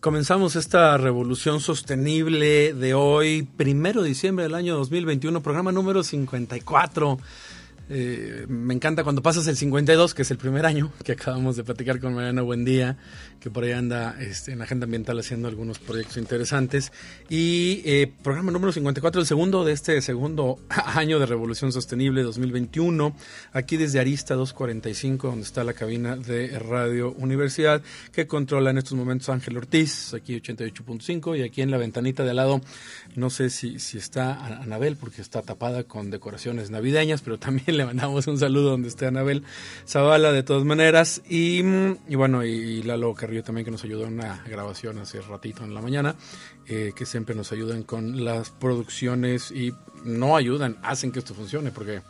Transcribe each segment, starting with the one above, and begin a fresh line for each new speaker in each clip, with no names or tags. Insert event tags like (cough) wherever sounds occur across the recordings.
Comenzamos esta revolución sostenible de hoy, primero de diciembre del año 2021, programa número 54. Eh, me encanta cuando pasas el 52, que es el primer año, que acabamos de platicar con Mariana Buendía, que por ahí anda este, en Agenda Ambiental haciendo algunos proyectos interesantes. Y eh, programa número 54, el segundo de este segundo (laughs) año de Revolución Sostenible 2021, aquí desde Arista 245, donde está la cabina de Radio Universidad, que controla en estos momentos Ángel Ortiz, aquí 88.5, y aquí en la ventanita de al lado, no sé si está Anabel, porque está tapada con decoraciones navideñas, pero también le mandamos un saludo donde esté Anabel Zavala de todas maneras. Y, y bueno, y Lalo Carrillo también que nos ayudó en una grabación hace ratito en la mañana, eh, que siempre nos ayudan con las producciones y no ayudan, hacen que esto funcione, porque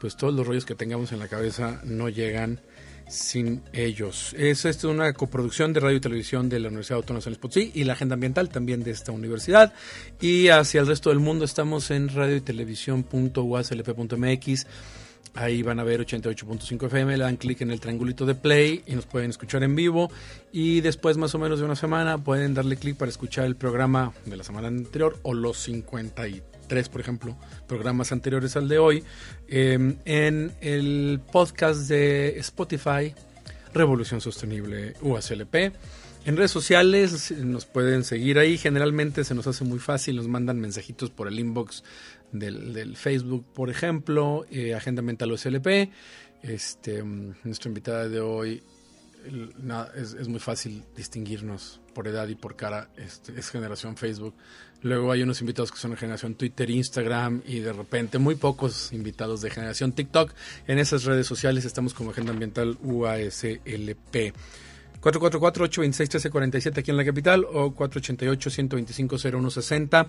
pues todos los rollos que tengamos en la cabeza no llegan sin ellos. Es esto una coproducción de radio y televisión de la Universidad Autónoma de San y la agenda ambiental también de esta universidad. Y hacia el resto del mundo estamos en radio y televisión.uaslp.mx Ahí van a ver 88.5 FM, le dan clic en el triangulito de play y nos pueden escuchar en vivo. Y después, más o menos de una semana, pueden darle clic para escuchar el programa de la semana anterior o los 53, por ejemplo, programas anteriores al de hoy, em, en el podcast de Spotify, Revolución Sostenible UASLP. En redes sociales nos pueden seguir ahí. Generalmente se nos hace muy fácil, nos mandan mensajitos por el inbox del, Facebook, por ejemplo, eh, Agenda Mental OSLP. Este, mm, nuestra invitada de hoy es, muy fácil distinguirnos por edad y por cara. Este, es generación Facebook. Luego hay unos invitados que son de generación Twitter, Instagram y de repente muy pocos invitados de generación TikTok. En esas redes sociales estamos como Agenda Ambiental UASLP. 444-826-1347 aquí en la capital o 488-125-0160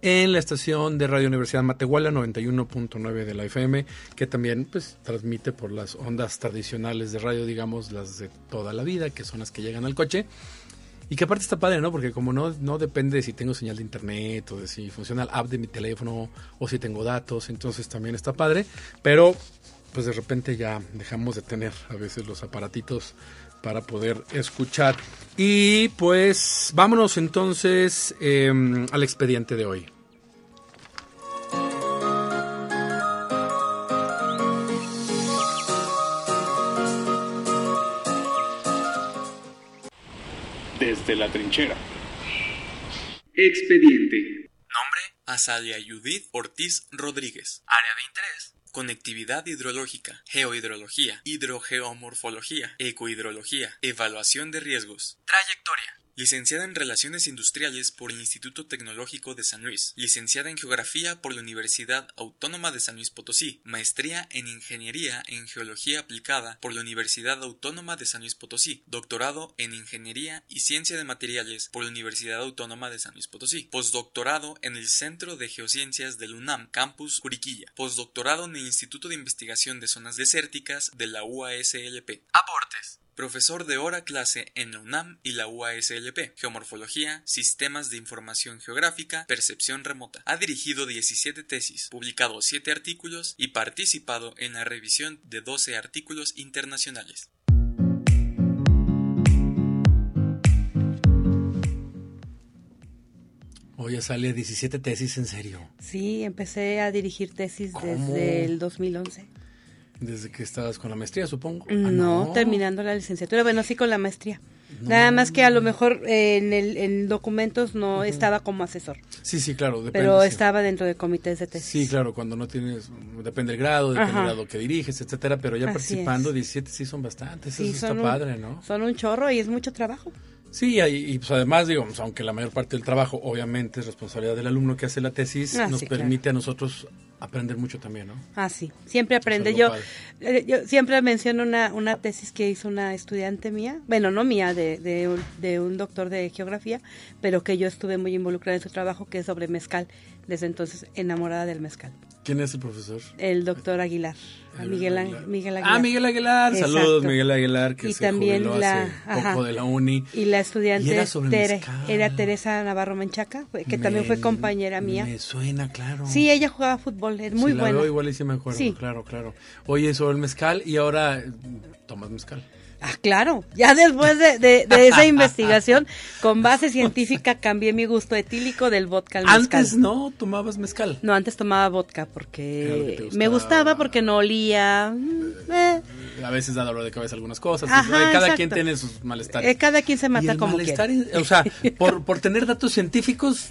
en la estación de Radio Universidad Matehuala 91.9 de la FM que también pues transmite por las ondas tradicionales de radio, digamos las de toda la vida, que son las que llegan al coche. Y que aparte está padre, ¿no? Porque como no, no depende de si tengo señal de internet o de si funciona el app de mi teléfono o si tengo datos, entonces también está padre. Pero pues de repente ya dejamos de tener a veces los aparatitos para poder escuchar. Y pues vámonos entonces em, al expediente de hoy.
Desde la trinchera.
Expediente.
Nombre: Azalia Judith Ortiz Rodríguez. Área de interés: conectividad hidrológica, geohidrología, hidrogeomorfología, ecohidrología, evaluación de riesgos. Trayectoria. Licenciada en Relaciones Industriales por el Instituto Tecnológico de San Luis. Licenciada en Geografía por la Universidad Autónoma de San Luis Potosí. Maestría en Ingeniería en Geología Aplicada por la Universidad Autónoma de San Luis Potosí. Doctorado en Ingeniería y Ciencia de Materiales por la Universidad Autónoma de San Luis Potosí. Postdoctorado en el Centro de Geociencias del UNAM, Campus Curiquilla. Postdoctorado en el Instituto de Investigación de Zonas Desérticas de la UASLP. Aportes. Profesor de hora clase en la UNAM y la UASLP. Geomorfología, Sistemas de Información Geográfica, Percepción Remota. Ha dirigido 17 tesis, publicado 7 artículos y participado en la revisión de 12 artículos internacionales.
Oye, sale 17 tesis en serio.
Sí, empecé a dirigir tesis desde el 2011.
Desde que estabas con la maestría, supongo.
Ah, no, terminando la licenciatura. Bueno, sí con la maestría. Nada más que a lo mejor eh, en, el, en documentos no estaba como asesor.
Sí, sí, claro.
Depende, pero estaba dentro de comités de tesis.
Sí, claro, cuando no tienes, depende del grado, depende del grado que diriges, etcétera, pero ya participando, 17 sí son bastantes, eso está padre, ¿no?
Son un chorro y es mucho trabajo.
Sí, y, pues además, digo, pues, aunque la mayor parte del trabajo obviamente es responsabilidad del alumno que hace la tesis, ah, nos permite a nosotros aprender mucho también, ¿no?
Ah, sí, siempre aprende. Yo, eh, yo siempre menciono una, una tesis que hizo una estudiante mía, bueno, no mía, de, de, un, doctor de geografía, pero que yo estuve muy involucrada en su trabajo, que es sobre mezcal. Desde entonces enamorada del mezcal.
¿Quién es el profesor?
El doctor Aguilar.
El
Miguel,
Aguilar.
Miguel Aguilar.
Ah, Miguel Aguilar. Saludos. Miguel Aguilar, que
Y
se
también
jubiló
la-
hace
ajá.
poco de la uni.
Y la estudiante
Y era
Tere- era Teresa Navarro Menchaca, que también fue compañera mía.
Me suena, claro.
Sí, ella jugaba fútbol, es muy
Si la
buena.
veo, igual y sí me acuerdo,
Sí.
claro, claro. Oye, sobre el mezcal y ahora tomas mezcal.
Ah, claro. Ya después de, de- de esa investigación, con base científica, cambié mi gusto etílico del vodka al mezcal.
Antes no tomabas mezcal.
No, antes tomaba vodka porque me
gustaba.
porque no olía. mm, eh,
A veces da dolor de cabeza algunas cosas.
Ajá,
Cada
exacto.
quien tiene sus malestares.
eh, cada quien se
Y
mata
el
como
malestar,
quiere.
o sea, (laughs) por, por tener datos científicos,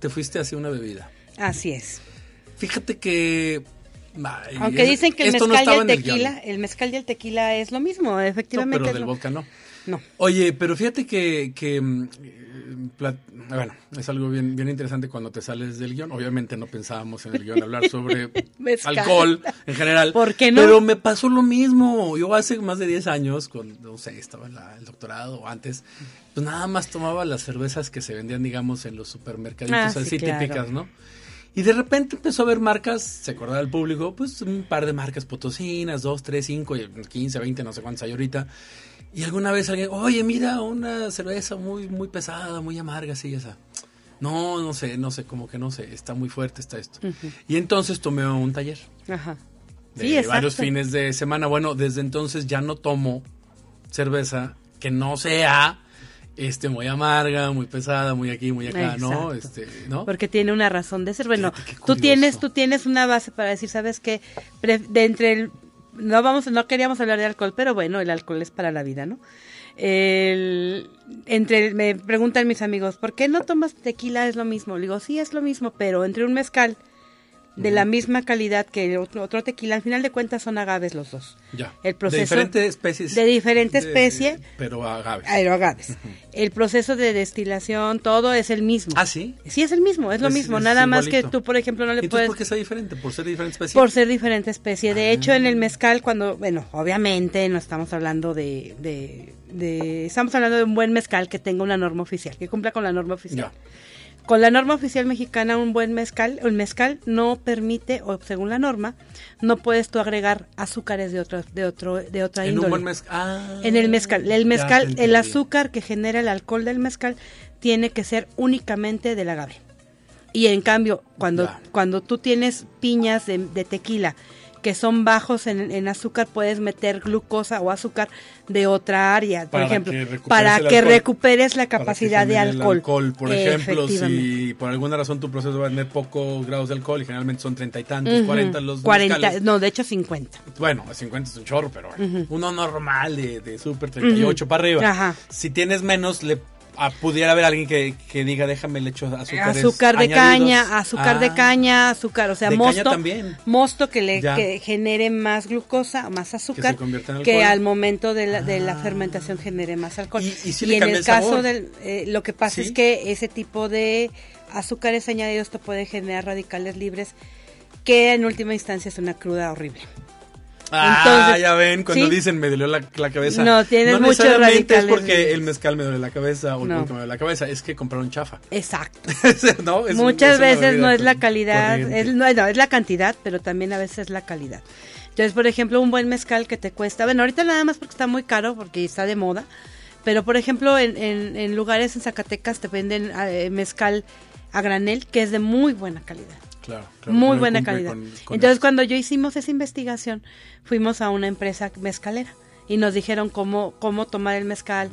te fuiste hacia una bebida.
Así es.
Fíjate que...
Aunque
es-
dicen que el
esto no
mezcal y el tequila, el mezcal y el tequila es lo mismo,
No,
efectivamente.
pero
es
del
lo-
vodka no.
No.
Oye, pero fíjate que, que mm, bueno, es algo bien, bien interesante cuando te sales del guion. Obviamente no pensábamos en el guion hablar sobre (laughs)
Mezcal.
alcohol en general.
¿Por qué no?
Pero me pasó lo mismo. Yo hace más de 10 años, con, no sé, estaba en la- el doctorado o antes, pues nada más tomaba las cervezas que se vendían, digamos, en los supermercaditos
Ah, sí,
así
claro.
típicas, ¿no? Y de repente empezó a ver marcas, se acordaba el público, pues un par de marcas potosinas, dos, tres, cinco, y 15, 20, no sé cuántas hay ahorita. Y alguna vez alguien, oye, mira, una cerveza muy, muy pesada, muy amarga, así, esa. No, no sé, no sé, como que no sé, está muy fuerte, está esto. Y entonces tomé un taller
Ajá.
de
Sí, exacto.
varios fines de semana. Bueno, desde entonces ya no tomo cerveza que no sea este muy amarga, muy pesada, muy aquí, muy acá, ¿no? Este, ¿no?
Porque tiene una razón de ser. Bueno,
Fíjate
tú tienes, tú tienes una base para decir, ¿sabes qué? De entre el, no vamos, no queríamos hablar de alcohol, pero bueno, el alcohol es para la vida, ¿no? El, entre, me preguntan mis amigos, ¿por qué no tomas tequila? Es lo mismo. Le digo, sí, es lo mismo, pero entre un mezcal de la misma calidad que el otro, otro tequila, al final de cuentas son agaves los dos.
Ya.
El proceso
de diferentes especies.
de diferente
de-
especie.
pero agaves.
Aeroagaves. El proceso de destilación, todo es el mismo.
Ah, sí.
Sí, es el mismo, es lo
Es-
mismo.
es
Nada más que tú, por ejemplo, no le
Entonces,
puedes...
¿por qué está diferente? ¿Por ser diferente especie?
Por ser diferente especie. De hecho, en
Ah.
el mezcal, cuando, bueno, obviamente no estamos hablando de, de, de- estamos hablando de un buen mezcal que tenga una norma oficial, que cumpla con la norma oficial.
Ya.
Con la norma oficial mexicana, un buen mezcal, el mezcal no permite, o según la norma, no puedes tú agregar azúcares de otro, de otro, de otra
En un
índole.
buen mezcal. Ah,
En el mezcal, el mezcal, el azúcar que genera el alcohol del mezcal tiene que ser únicamente del agave. Y en cambio, cuando,
Ya.
cuando tú tienes piñas de, de tequila que son bajos en, en azúcar, puedes meter glucosa o azúcar de otra área, por
Para
ejemplo,
que
para que
alcohol.
recuperes la capacidad de alcohol.
Por ejemplo, si por alguna razón tu proceso va a tener pocos grados de alcohol, y generalmente son treinta y tantos, cuarenta los
40,
mezcales.
no, de hecho 50.
Bueno, 50 es un chorro, pero bueno, uno normal de, de super 38 para arriba.
Ajá.
Si tienes menos, le pudiera haber alguien que, que diga, déjame le echo azúcares
azúcar de
añadidos".
caña, azúcar de
Ah,
caña, azúcar, o sea, mosto,
también.
mosto que le que genere más glucosa, más azúcar, que al momento de la, de la
Ah.
fermentación genere más alcohol.
Y-
en el
el
caso del, eh, lo que pasa
¿Sí?
es que ese tipo de azúcares añadidos te pueden generar radicales libres, que en última instancia es una cruda horrible.
Ah,
Entonces,
ya ven, cuando
¿sí?
dicen me dolió la, la cabeza.
No, tienes
no necesariamente es porque el mezcal me duele la cabeza o el
No.
me duele la cabeza, es que compraron chafa.
Exacto. (laughs)
¿No? Es
Muchas veces no es la calidad, es, no, no, es la cantidad, pero también a veces es la calidad. Entonces, por ejemplo, un buen mezcal que te cuesta, bueno, ahorita nada más porque está muy caro, porque está de moda, pero por ejemplo, en, en- en lugares en Zacatecas te venden eh, mezcal a granel, que es de muy buena calidad.
Claro, claro,
muy buena calidad.
con- con
Entonces,
eso.
cuando yo hicimos esa investigación, fuimos a una empresa mezcalera y nos dijeron cómo, cómo tomar el mezcal,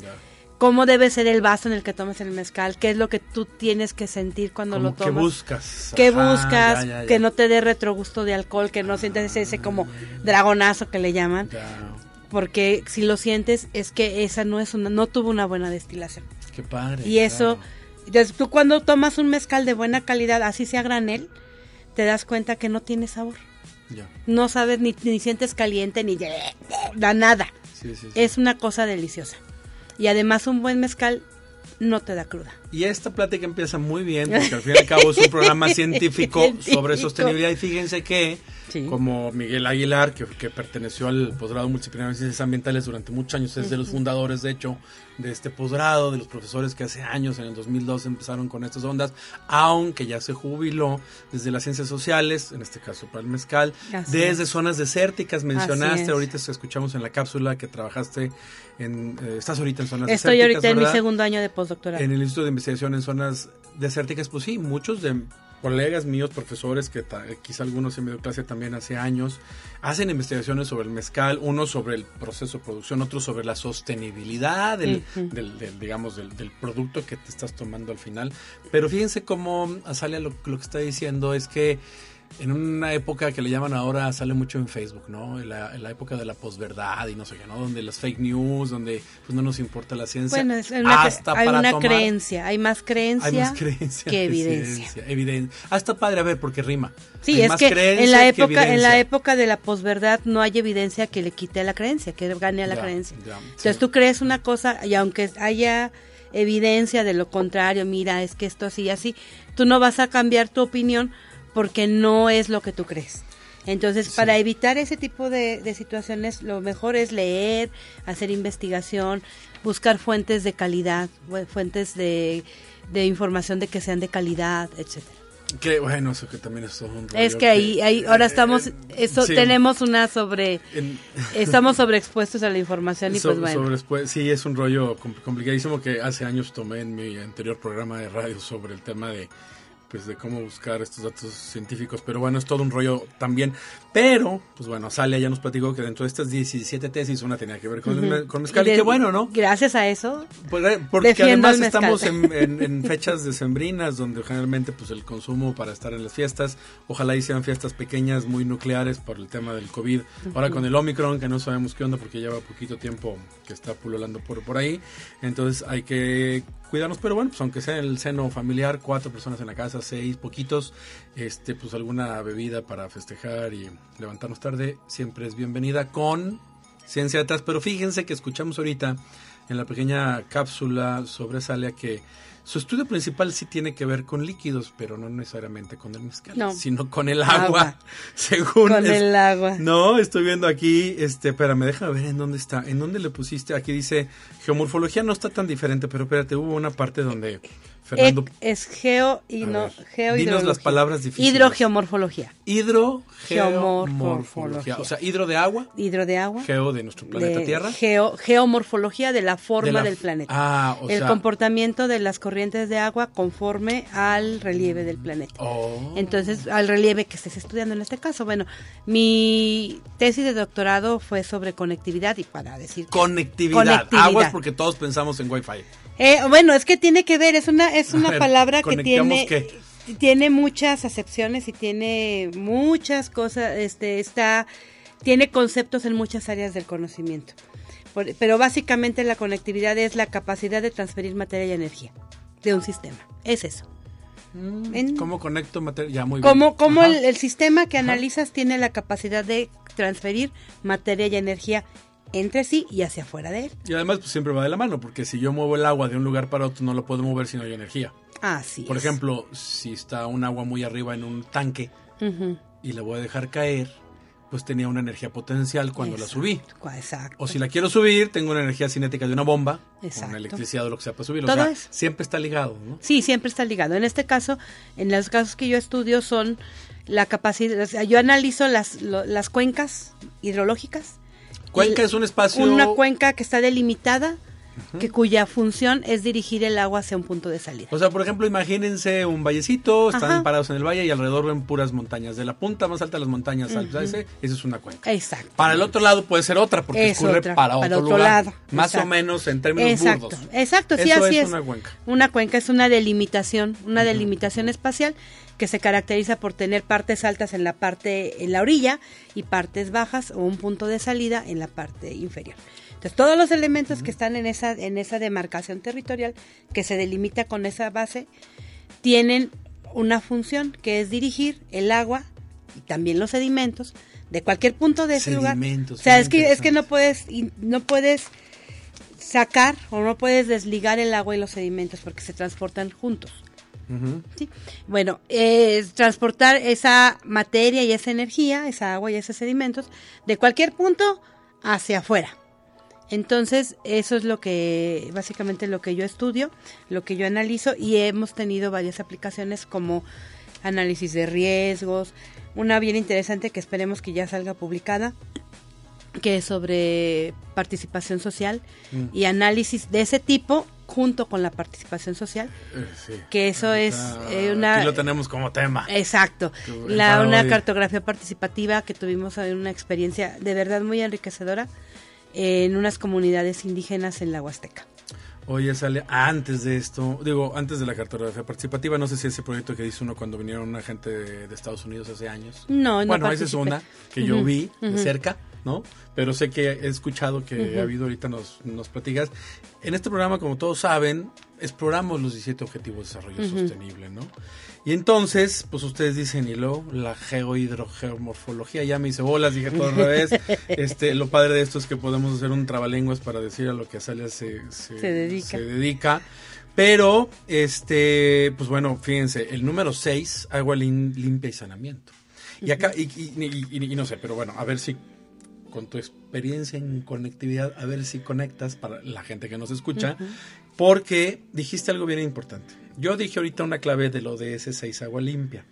cómo debe ser el vaso en el que tomes el mezcal, qué es lo que tú tienes que sentir cuando
Como
lo tomas.
buscas.
¿Qué
Ajá,
buscas?
ya, ya, ya.
Que no te dé retrogusto de alcohol, que no sientas ese como dragonazo que le llaman. Porque si lo sientes es que esa no es una, no tuvo una buena destilación.
qué padre.
Y eso,
claro.
entonces, tú cuando tomas un mezcal de buena calidad, así sea granel, te das cuenta que no tiene sabor.
Ya.
No sabes ni, ni sientes caliente ni da nada.
Sí, sí, sí.
Es una cosa deliciosa. Y además un buen mezcal no te da cruda.
Y esta plática empieza muy bien, porque al fin y al cabo es un programa científico, (laughs) sobre sostenibilidad. Y fíjense que
Sí.
como Miguel Aguilar, que, que perteneció al posgrado multidisciplinario en ciencias ambientales durante muchos años, es de los fundadores, de hecho, de este posgrado, de los profesores que hace años, en el 2002, empezaron con estas ondas, aunque ya se jubiló desde las ciencias sociales, en este caso para el mezcal,
Así
desde zonas desérticas, mencionaste, ahorita escuchamos en la cápsula que trabajaste en, eh, estás ahorita en zonas
Estoy
desérticas,
ahorita en mi segundo año de postdoctorado.
En el Instituto de Investigación en Zonas Desérticas, pues sí, muchos de colegas míos, profesores, que ta- quizá algunos en medio clase también hace años, hacen investigaciones sobre el mezcal, uno sobre el proceso de producción, otro sobre la sostenibilidad del, del- del, digamos, del, del producto que te estás tomando al final. Pero fíjense cómo Azalia lo, lo que está diciendo es que en una época que le llaman ahora, sale mucho en Facebook, ¿no? En la, en la época de la posverdad y no sé qué, ¿no? Donde las fake news, donde pues no nos importa la ciencia.
Bueno, es una,
hasta
hay
para
una
tomar-
creencia, hay más creencia,
Hay más creencia
que (laughs) evidencia.
ciencia, evidencia. Ah, está padre, a ver, porque rima.
Sí,
Hay
es
más
que en la época en la época de la posverdad no hay evidencia que le quite a la creencia, que gane a la
Ya,
creencia.
ya,
Entonces
sí.
tú crees una cosa y aunque haya evidencia de lo contrario, mira, es que esto así y así, tú no vas a cambiar tu opinión porque no es lo que tú crees. Entonces, para evitar ese tipo de, de situaciones, lo mejor es leer, hacer investigación, buscar fuentes de calidad, fuentes de, de información de que sean de calidad, etcétera.
Que bueno, eso que también es todo un rollo
Es que ahí, ahí ahora
eh,
estamos,
eh,
eso
sí,
tenemos una sobre,
en- (laughs)
estamos sobreexpuestos a la información y
so-
pues bueno.
sobre sí, es un rollo com- complicadísimo que hace años tomé en mi anterior programa de radio sobre el tema de pues de cómo buscar estos datos científicos, pero bueno, es todo un rollo también. Pero, pues bueno, Salia ya nos platicó que dentro de estas 17 tesis una tenía que ver con, el, con mezcal, y,
de-
qué bueno, ¿no?
Gracias a eso,
eh, Porque además estamos en, (laughs) en- en fechas decembrinas donde generalmente pues el consumo para estar en las fiestas, ojalá y sean fiestas pequeñas, muy nucleares por el tema del COVID. Ahora con el Omicron, que no sabemos qué onda porque lleva poquito tiempo que está pululando por, por ahí. Entonces hay que cuidarnos, pero bueno, pues aunque sea en el seno familiar, cuatro personas en la casa, seis, poquitos, este pues alguna bebida para festejar y levantarnos tarde, siempre es bienvenida con ciencia detrás. Pero fíjense que escuchamos ahorita en la pequeña cápsula sobre Salia que su estudio principal sí tiene que ver con líquidos, pero no necesariamente con el mezcal,
No.
sino con el agua,
Agua. (laughs)
según
con
es-
el agua.
no, estoy viendo aquí, este, espérame, déjame ver en dónde está, en dónde le pusiste, aquí dice, geomorfología no está tan diferente, pero espérate, hubo una parte donde Fernando,
Ec- es geo y no geo
dinos las palabras difíciles.
Hidrogeomorfología.
hidro,
Geomorfología.
geomorfología, o sea, hidro de agua,
Hidro de agua.
geo de nuestro planeta
de
Tierra.
geo- geomorfología de la forma
de la-
del planeta.
Ah, o
el
sea,
comportamiento de las corrientes de agua conforme al relieve del planeta.
oh.
Entonces, al relieve que estés estudiando en este caso. Bueno, mi tesis de doctorado fue sobre conectividad y para decir...
Conectividad.
Conectividad.
Aguas porque todos pensamos en Wi-Fi.
Eh, bueno, es que tiene que ver, es una, es una
ver,
palabra que
¿conectamos
tiene,
qué?
tiene muchas acepciones y tiene muchas cosas, este, está, tiene conceptos en muchas áreas del conocimiento. Por- pero básicamente la conectividad es la capacidad de transferir materia y energía de un sistema. Es eso. En-
¿Cómo conecto materia? Ya, muy bien.
El, el sistema que analizas tiene la capacidad de transferir materia y energía entre sí y hacia afuera de él.
Y además, pues siempre va de la mano, porque si yo muevo el agua de un lugar para otro, no lo puedo mover si no hay energía.
Así
Por
es.
ejemplo, si está un agua muy arriba en un tanque y la voy a dejar caer, pues tenía una energía potencial cuando la subí.
Exacto.
O si la quiero subir, tengo una energía cinética de una bomba,
Exacto.
con electricidad o lo que sea para subir. O
Todo
sea,
eso.
siempre está ligado, ¿no?
Sí, siempre está ligado. En este caso, en los casos que yo estudio son la capacidad, o sea, yo analizo las, lo- las cuencas hidrológicas.
Cuenca es un espacio...
Una cuenca que está delimitada, que cuya función es dirigir el agua hacia un punto de salida.
O sea, por ejemplo, imagínense un vallecito, están
Ajá.
parados en el valle y alrededor ven puras montañas. De la punta más alta de las montañas, ese, esa es una cuenca.
Exacto.
Para el otro lado puede ser otra, porque
Es
escurre
otra,
para,
para
otro,
otro
lugar.
lado,
Más
exacto.
o menos en términos
Exacto,
burdos.
exacto, sí,
Eso
así
es
es.
una cuenca.
Una cuenca es una delimitación, una delimitación espacial que se caracteriza por tener partes altas en la parte en la orilla y partes bajas o un punto de salida en la parte inferior. Entonces, todos los elementos que están en esa en esa demarcación territorial que se delimita con esa base tienen una función que es dirigir el agua y también los sedimentos de cualquier punto de ese lugar. O sea, es que es que no puedes no puedes sacar o no puedes desligar el agua y los sedimentos porque se transportan juntos. ¿sí? Bueno, es transportar esa materia y esa energía, esa agua y esos sedimentos, de cualquier punto hacia afuera. Entonces, eso es lo que, básicamente lo que yo estudio, lo que yo analizo y hemos tenido varias aplicaciones como análisis de riesgos, una bien interesante que esperemos que ya salga publicada, que es sobre participación social
Mm.
y análisis de ese tipo junto con la participación social,
Eh, sí.
que eso es eh, una...
Aquí lo tenemos como tema.
Exacto, la, una cartografía participativa que tuvimos en una experiencia de verdad muy enriquecedora en unas comunidades indígenas en la Huasteca.
Oye, sale antes de esto, digo, antes de la cartografía participativa, no sé si ese proyecto que dice uno cuando vinieron una gente de, de Estados Unidos hace años.
No, no
Bueno, esa es una que yo vi de cerca, ¿no? Pero sé que he escuchado que ha habido ahorita nos, nos platicas. En este programa, como todos saben, exploramos los 17 Objetivos de Desarrollo Sostenible, ¿no? Y entonces, pues ustedes dicen, y luego la geohidrogeomorfología, ya me hice bolas, dije todo al revés. (laughs) Este, lo padre de esto es que podemos hacer un trabalenguas para decir a lo que Azalia se, se,
Se dedica.
se dedica. Pero, este, pues bueno, fíjense, el número 6, agua lim- limpia y saneamiento. Y acá, y, y- y- y- y no sé, pero bueno, a ver si con tu experiencia en conectividad, a ver si conectas para la gente que nos escucha, porque dijiste algo bien importante. Yo dije ahorita una clave de lo de ese 6 agua limpia.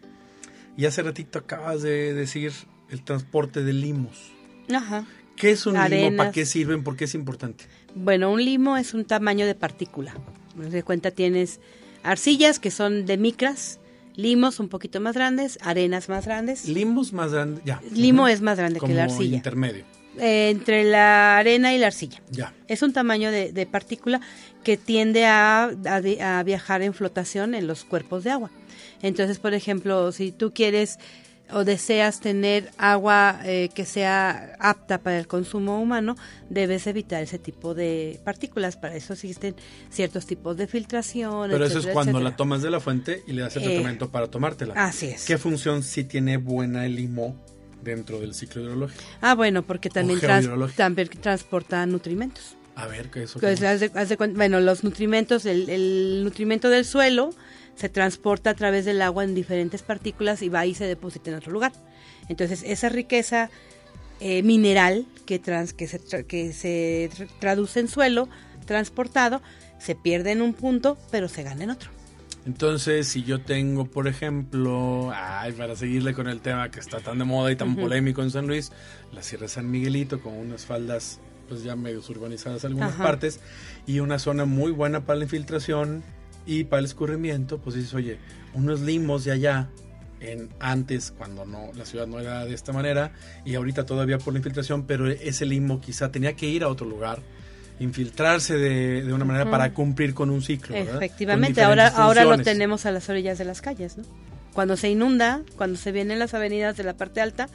Y hace ratito acabas de decir el transporte de limos.
Ajá.
¿Qué es un limo? ¿Para qué sirven? ¿Por qué es importante?
Bueno, un limo es un tamaño de partícula. De cuenta tienes arcillas que son de micras, limos un poquito más grandes, arenas más grandes.
Limos más grande, ya.
Limo es más grande que la arcilla.
intermedio,
Eh, entre la arena y la arcilla.
ya.
Es un tamaño de, de partícula que tiende a, a a viajar en flotación en los cuerpos de agua. Entonces, por ejemplo, si tú quieres o deseas tener agua eh, que sea apta para el consumo humano, debes evitar ese tipo de partículas. Para eso existen ciertos tipos de filtración.
Pero eso es cuando
etcétera.
la tomas de la fuente y le das el
Eh,
tratamiento para tomártela.
así es.
¿Qué función sí tiene buena el limo dentro del ciclo hidrológico?
Ah, bueno, porque también, trans-
geohidrológico.
también transporta nutrimentos.
A ver, ¿qué es eso?
Pues, haz de- haz de bueno, los nutrimentos, el, el nutrimento del suelo se transporta a través del agua en diferentes partículas y va y se deposita en otro lugar. Entonces, esa riqueza eh, mineral que, trans, que, se, tra- que se tr- traduce en suelo transportado se pierde en un punto, pero se gana en otro.
Entonces, si yo tengo, por ejemplo, ay, para seguirle con el tema que está tan de moda y tan polémico en San Luis, la Sierra San Miguelito con unas faldas pues ya medio urbanizadas en algunas
Ajá.
partes y una zona muy buena para la infiltración y para el escurrimiento, pues dices, oye, unos limos de allá en antes cuando no la ciudad no era de esta manera y ahorita todavía por la infiltración, pero ese limo quizá tenía que ir a otro lugar infiltrarse de, de una manera para cumplir con un ciclo.
Efectivamente, ahora, ahora lo tenemos a las orillas de las calles, ¿no? Cuando se inunda, cuando se vienen las avenidas de la parte alta,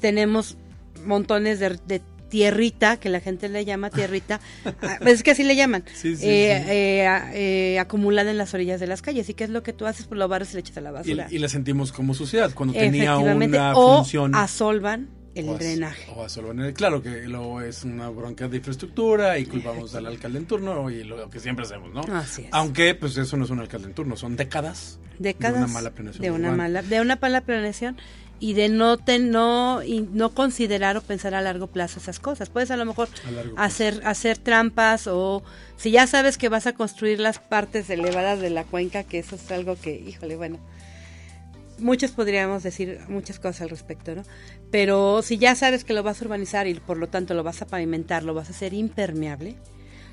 tenemos montones de, de tierrita, que la gente le llama tierrita, (laughs) ah, pues es que así le llaman,
Sí, sí,
eh,
sí.
eh, eh, acumulada en las orillas de las calles. ¿Y qué es lo que tú haces? Pues lo barres y le echas a la basura.
y la sentimos como suciedad cuando tenía una
o
función.
asolvan el
o as-
drenaje.
o asolvar- Claro que luego es una bronca de infraestructura y culpamos al alcalde en turno y lo que siempre hacemos, ¿no?
Así es.
Aunque pues eso no es un alcalde en turno, son décadas,
décadas
de una mala planeación.
de una mala de una mala planeación y de no ten- no y no considerar o pensar a largo plazo esas cosas puedes a lo mejor
A
hacer hacer trampas o si ya sabes que vas a construir las partes elevadas de la cuenca que eso es algo que híjole bueno muchos podríamos decir muchas cosas al respecto, ¿no? Pero si ya sabes que lo vas a urbanizar y por lo tanto lo vas a pavimentar, lo vas a hacer impermeable,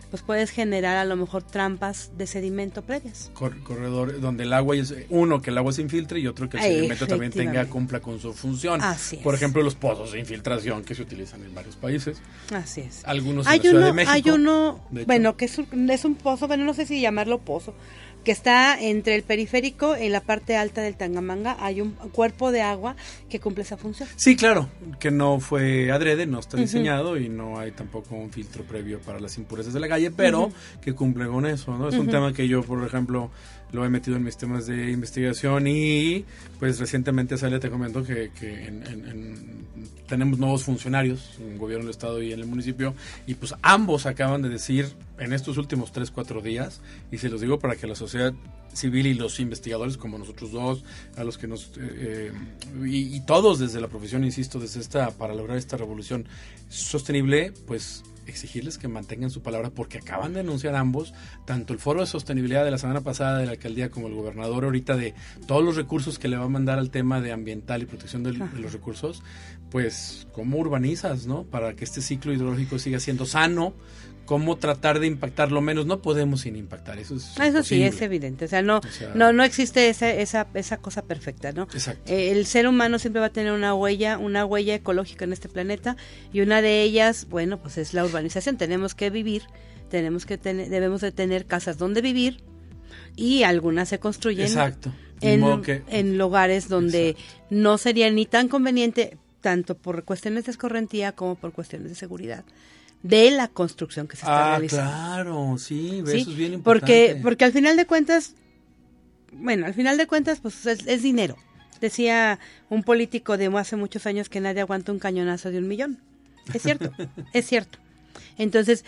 pues puedes generar a lo mejor trampas de sedimento previas.
Cor- corredor donde el agua es uno que el agua se infiltre y otro que el
Ay,
sedimento también tenga cumpla con su función.
Así
Por
es.
ejemplo, los pozos de infiltración que se utilizan en varios países,
Así es.
algunos en
Hay
la Ciudad
uno,
de México.
hay uno, bueno, que es un, es un pozo, bueno, no sé si llamarlo pozo, que está entre el periférico y la parte alta del Tangamanga. Hay un cuerpo de agua que cumple esa función.
Sí, claro, que no fue adrede, no está diseñado y no hay tampoco un filtro previo para las impurezas de la calle, pero que cumple con eso, ¿no? Es un tema que yo, por ejemplo, lo he metido en mis temas de investigación y pues recientemente Salia te comento que, en- tenemos nuevos funcionarios en el gobierno del estado y en el municipio y pues ambos acaban de decir en estos últimos 3, 4 días, y se los digo para que la sociedad civil y los investigadores como nosotros dos, a los que nos... Eh, eh, y, y, todos desde la profesión, insisto, desde esta, para lograr esta revolución sostenible, pues exigirles que mantengan su palabra porque acaban de anunciar ambos, tanto el foro de sostenibilidad de la semana pasada de la alcaldía como el gobernador ahorita de todos los recursos que le va a mandar al tema de ambiental y protección de, de los recursos, pues cómo urbanizas, ¿no? Para que este ciclo hidrológico siga siendo sano, cómo tratar de impactar lo menos no podemos sin impactar eso es
eso sí es evidente o sea no no no existe esa esa esa cosa perfecta no
Exacto.
Eh, el ser humano siempre va a tener una huella una huella ecológica en este planeta y una de ellas bueno pues es la urbanización tenemos que vivir tenemos que tener debemos de tener casas donde vivir y algunas se construyen
Exacto.
en, que... en lugares donde Exacto. no sería ni tan conveniente tanto por cuestiones de escorrentía como por cuestiones de seguridad de la construcción que se está
ah,
realizando.
claro, sí,
¿Sí?
eso es bien importante.
Porque, porque al final de cuentas, bueno, al final de cuentas, pues es, es, dinero. Decía un político de hace muchos años que nadie aguanta un cañonazo de un millón. Es cierto, (laughs) es cierto. Entonces,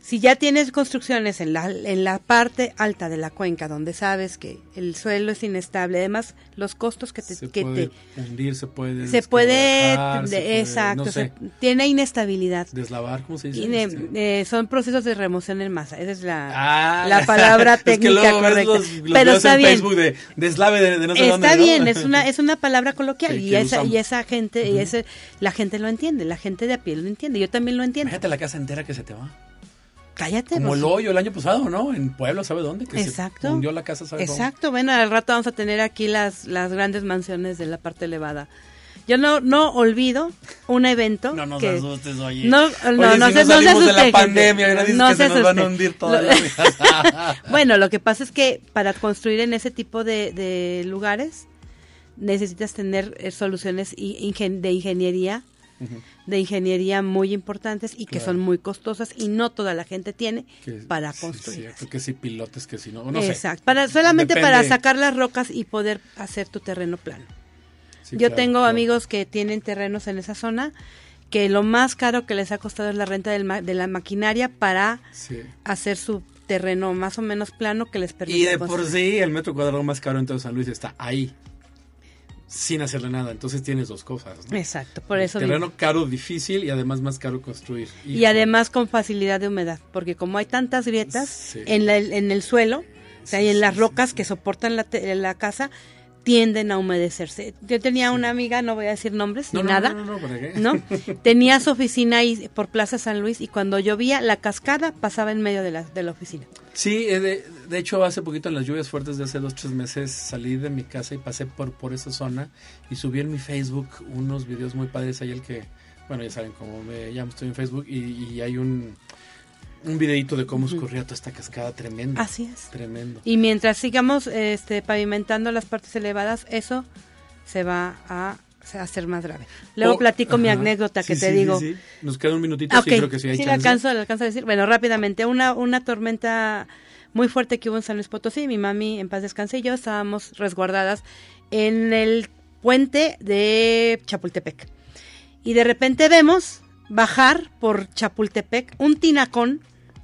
si ya tienes construcciones en la, en la parte alta de la cuenca donde sabes que el suelo es inestable, además los costos que te...
Se
que
puede
te
hundir, se puede...
se puede, de-
se puede,
exacto,
no
se- tiene inestabilidad.
deslavar, ¿cómo se dice?
Y de-
Este,
eh, son procesos de remoción en masa, esa es la,
Ah,
la palabra (laughs)
es que
técnica
luego ves
correcta.
los- los
Pero está
en
bien.
Facebook de deslave de, no sé
Está
dónde, ¿no?
bien, es una es una palabra coloquial
Que-
y
que
esa y esa gente y ese la gente lo entiende, la gente de a pie lo entiende, yo también lo entiendo.
Imagínate la casa entera que se te va.
Cállate.
Como el hoyo el año pasado, ¿no? En Puebla, ¿sabe dónde? Que
Exacto.
se hundió la casa, ¿sabe?
Exacto, bueno, al rato vamos a tener aquí las las grandes mansiones de la parte elevada. Yo no no olvido un evento
No nos
que
asustes, oye.
No, no,
Oye,
no,
si
no se, no
de la pandemia,
No
que se, nos van a hundir todas
Lo-
las. (laughs)
Bueno, lo que pasa es que para construir en ese tipo de, de lugares necesitas tener eh, soluciones ingen- de ingeniería, de ingeniería muy importantes y que
Claro.
son muy costosas y no toda la gente tiene
Que-
para
sí,
construir.
cierto, que si pilotes, que si no, no sé.
Exacto, para, solamente
Depende.
para sacar las rocas y poder hacer tu terreno plano.
Sí,
Yo
claro,
tengo
claro.
amigos que tienen terrenos en esa zona que lo más caro que les ha costado es la renta del ma- de la maquinaria para
Sí.
hacer su terreno más o menos plano que les permita
Y de por sí, el metro cuadrado más caro en todo San Luis está ahí. Sin hacerle nada. Entonces tienes dos cosas. ¿no?
Exacto, por eso
Terreno
digo.
caro, difícil y además más caro construir.
Y además con facilidad de humedad, porque como hay tantas grietas
Sí.
en, la- en el suelo, o sea, y en las rocas que soportan la, la casa, tienden a humedecerse. Yo tenía una amiga, no voy a decir nombres
No,
ni
no,
nada,
No, no, no, ¿para qué?
¿no? (laughs) Tenía su oficina ahí por Plaza San Luis y cuando llovía, la cascada pasaba en medio de la, de la oficina.
Sí, eh, de, de hecho hace poquito en las lluvias fuertes de hace dos, tres meses salí de mi casa y pasé por, por esa zona y subí en mi Facebook unos videos muy padres ahí el que, bueno ya saben cómo me llamo, estoy en Facebook y, y hay un, un videito de cómo escurría toda esta cascada tremenda.
Así es.
Tremendo.
Y mientras sigamos este, pavimentando las partes elevadas, eso se va a hacer más grave. Luego
Oh,
platico mi anécdota
Sí,
que te
sí,
digo.
sí, sí. Nos queda un minutito,
Ah,
sí, creo que sí hay
Sí,
chance.
alcanzo, le alcanzo a decir. Bueno, rápidamente, una, una tormenta muy fuerte que hubo en San Luis Potosí. Mi mami, en paz descanse, y yo estábamos resguardadas en el puente de Chapultepec. Y de repente vemos bajar por Chapultepec un tinacón,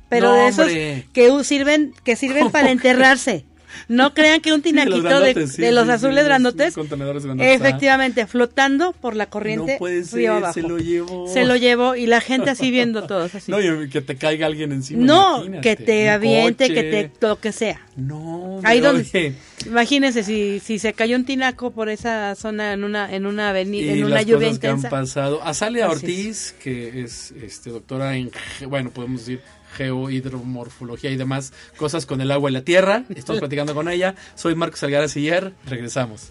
pero
No,
de esos
hombre.
que sirven, que sirven (laughs) para enterrarse. No crean que un
Sí, de los
tinaquito de,
grandotes, sí,
de los
sí,
azules grandotes.
contenedores grandotes, ajá.
Efectivamente, flotando por la corriente
No puede
río
ser,
abajo.
se lo llevó.
Se lo llevó y la gente así viendo (laughs) todos así.
No, y que te caiga alguien encima.
No,
imagínate,
que te aviente, que te lo que sea.
No,
Ahí donde
oye,
imagínense si si se cayó un tinaco por esa zona en una en una avenida en una
las
lluvia
cosas que han
intensa.
pasado. Azalia
Así
Ortiz, que es este doctora en, bueno, podemos decir geohidromorfología y demás cosas con el agua y la tierra. Estamos (laughs) platicando con ella. Soy Marcos Salgara Siller. Regresamos.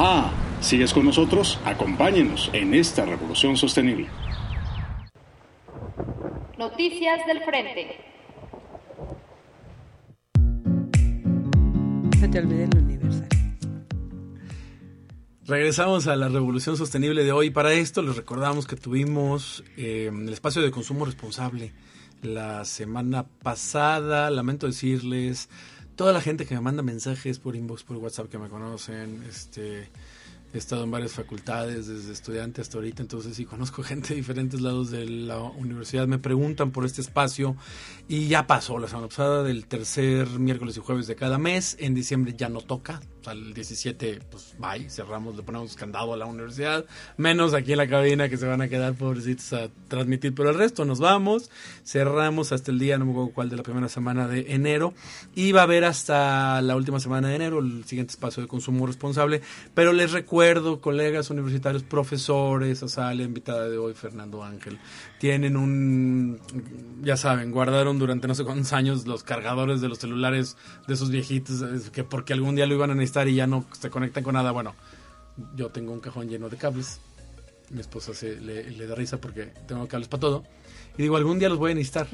Ah, ¿sigues con nosotros? Acompáñenos en esta revolución sostenible.
Noticias del Frente.
Se te olvide el universal.
Regresamos a la revolución sostenible de hoy. Para esto les recordamos que tuvimos eh, el espacio de consumo responsable la semana pasada. Lamento decirles, toda la gente que me manda mensajes por inbox, por WhatsApp que me conocen, este He estado en varias facultades, desde estudiante hasta ahorita, entonces sí conozco (laughs) gente de diferentes lados de la universidad. Me preguntan por este espacio y ya pasó la semana pasada del tercer miércoles y jueves de cada mes. En diciembre ya no toca, al 17, pues bye, cerramos, le ponemos candado a la universidad, menos aquí en la cabina que se van a quedar pobrecitos a transmitir, pero el resto nos vamos, cerramos hasta el día, no me acuerdo cuál, de la primera semana de enero, y va a haber hasta la última semana de enero el siguiente espacio de consumo responsable, pero les recuerdo, colegas universitarios, profesores, a sala invitada de hoy, Fernando Ángel, tienen un, ya saben, guardaron durante no sé cuántos años los cargadores de los celulares de sus viejitos, que porque algún día lo iban a necesitar y ya no se conectan con nada. Bueno, yo tengo un cajón lleno de cables. Mi esposa se, le, le da risa porque tengo cables para todo. Y digo, algún día los voy a necesitar.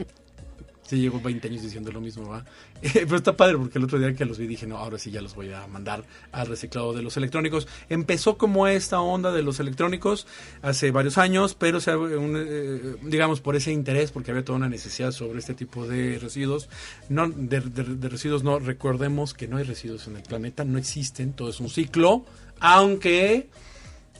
Sí, llevo 20 años diciendo lo mismo, ¿va? (laughs) pero está padre porque el otro día que los vi dije, no, ahora sí ya los voy a mandar al reciclado de los electrónicos. Empezó como esta onda de los electrónicos hace varios años, pero se, eh, digamos por ese interés, porque había toda una necesidad sobre este tipo de residuos. No, de, de residuos no, recordemos que no hay residuos en el planeta, no existen, todo es un ciclo, aunque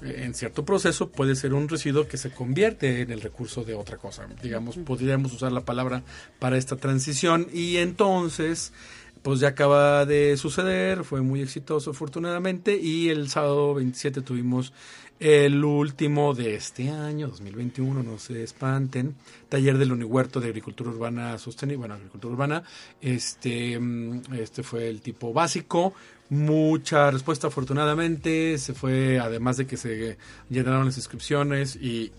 en cierto proceso puede ser un residuo que se convierte en el recurso de otra cosa. Digamos, podríamos usar la palabra para esta transición y entonces pues ya acaba de suceder, fue muy exitoso afortunadamente y el sábado 27 tuvimos el último de este año, 2021, no se espanten, taller del Unihuerto de Agricultura Urbana Sostenible, bueno, Agricultura Urbana, este, mm, este fue el tipo básico, mucha respuesta afortunadamente, se fue, además de que se llenaron las inscripciones y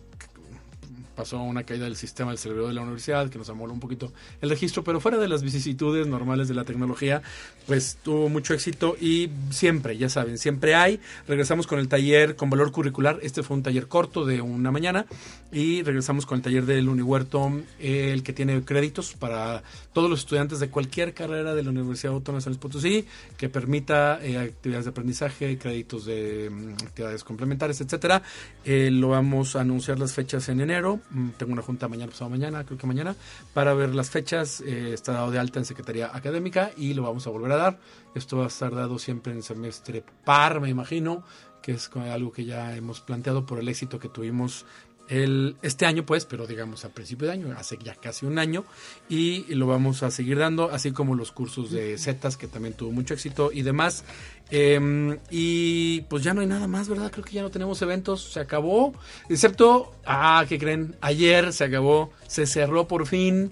pasó una caída del sistema del cerebro de la universidad que nos amoló un poquito el registro, pero fuera de las vicisitudes normales de la tecnología, pues tuvo mucho éxito y siempre, ya saben, siempre hay. Regresamos con el taller con valor curricular, este fue un taller corto de una mañana y regresamos con el taller del Unihuerto, el que tiene créditos para todos los estudiantes de cualquier carrera de la Universidad Autónoma de San Luis Potosí, que permita eh, actividades de aprendizaje, créditos de mm, actividades complementarias, etcétera. Eh, lo vamos a anunciar las fechas en enero tengo una junta mañana, pasado mañana, creo que mañana, para ver las fechas. Eh, está dado de alta en Secretaría Académica y lo vamos a volver a dar. Esto va a estar dado siempre en semestre par, me imagino, que es algo que ya hemos planteado por el éxito que tuvimos el, este año, pues, pero digamos a principio de año, hace ya casi un año, y lo vamos a seguir dando, así como los cursos de Zetas, que también tuvo mucho éxito y demás. Em, y pues ya no hay nada más, ¿verdad? Creo que ya no tenemos eventos, se acabó, excepto, ah, ¿qué creen? Ayer se acabó, se cerró por fin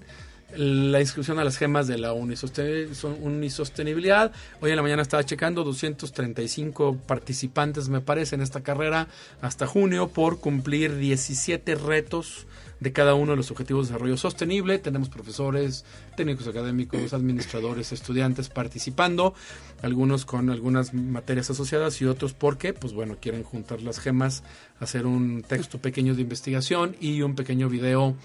la inscripción a las gemas de la unisostenibilidad. Hoy en la mañana estaba checando 235 participantes, me parece, en esta carrera hasta junio por cumplir 17 retos de cada uno de los objetivos de desarrollo sostenible. Tenemos profesores, técnicos académicos, administradores, estudiantes participando, algunos con algunas materias asociadas y otros porque, pues bueno, quieren juntar las gemas, hacer un texto pequeño de investigación y un pequeño video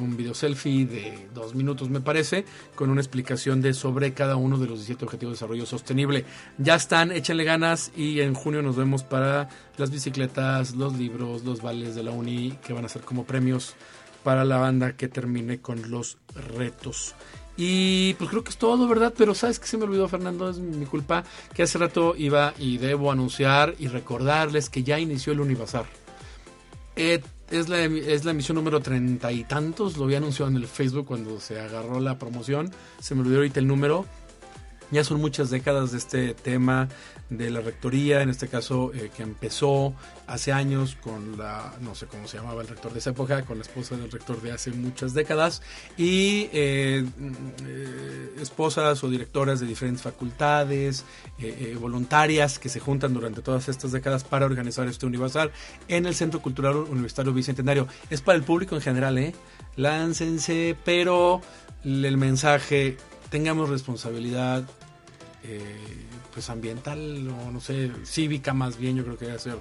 un video selfie de dos minutos me parece, con una explicación de sobre cada uno de los 17 objetivos de desarrollo sostenible. Ya están, échenle ganas y en junio nos vemos para las bicicletas, los libros, los vales de la uni que van a ser como premios para la banda que termine con los retos. Y pues creo que es todo, ¿verdad? Pero sabes que se me olvidó, Fernando, es mi culpa, que hace rato iba y debo anunciar y recordarles que ya inició el Univazar. Eh, es la, es la emisión número treinta y tantos. Lo había anunciado en el Facebook cuando se agarró la promoción. Se me olvidó ahorita el número. Ya son muchas décadas de este tema de la rectoría, en este caso eh, que empezó hace años con la, no sé cómo se llamaba el rector de esa época, con la esposa del rector de hace muchas décadas, y eh, eh, esposas o directoras de diferentes facultades, voluntarias que se juntan durante todas estas décadas para organizar este universal en el Centro Cultural Universitario Bicentenario. Es para el público en general, ¿eh? Láncense, pero el mensaje, tengamos responsabilidad, eh, pues ambiental o no sé, cívica más bien, yo creo que debe ser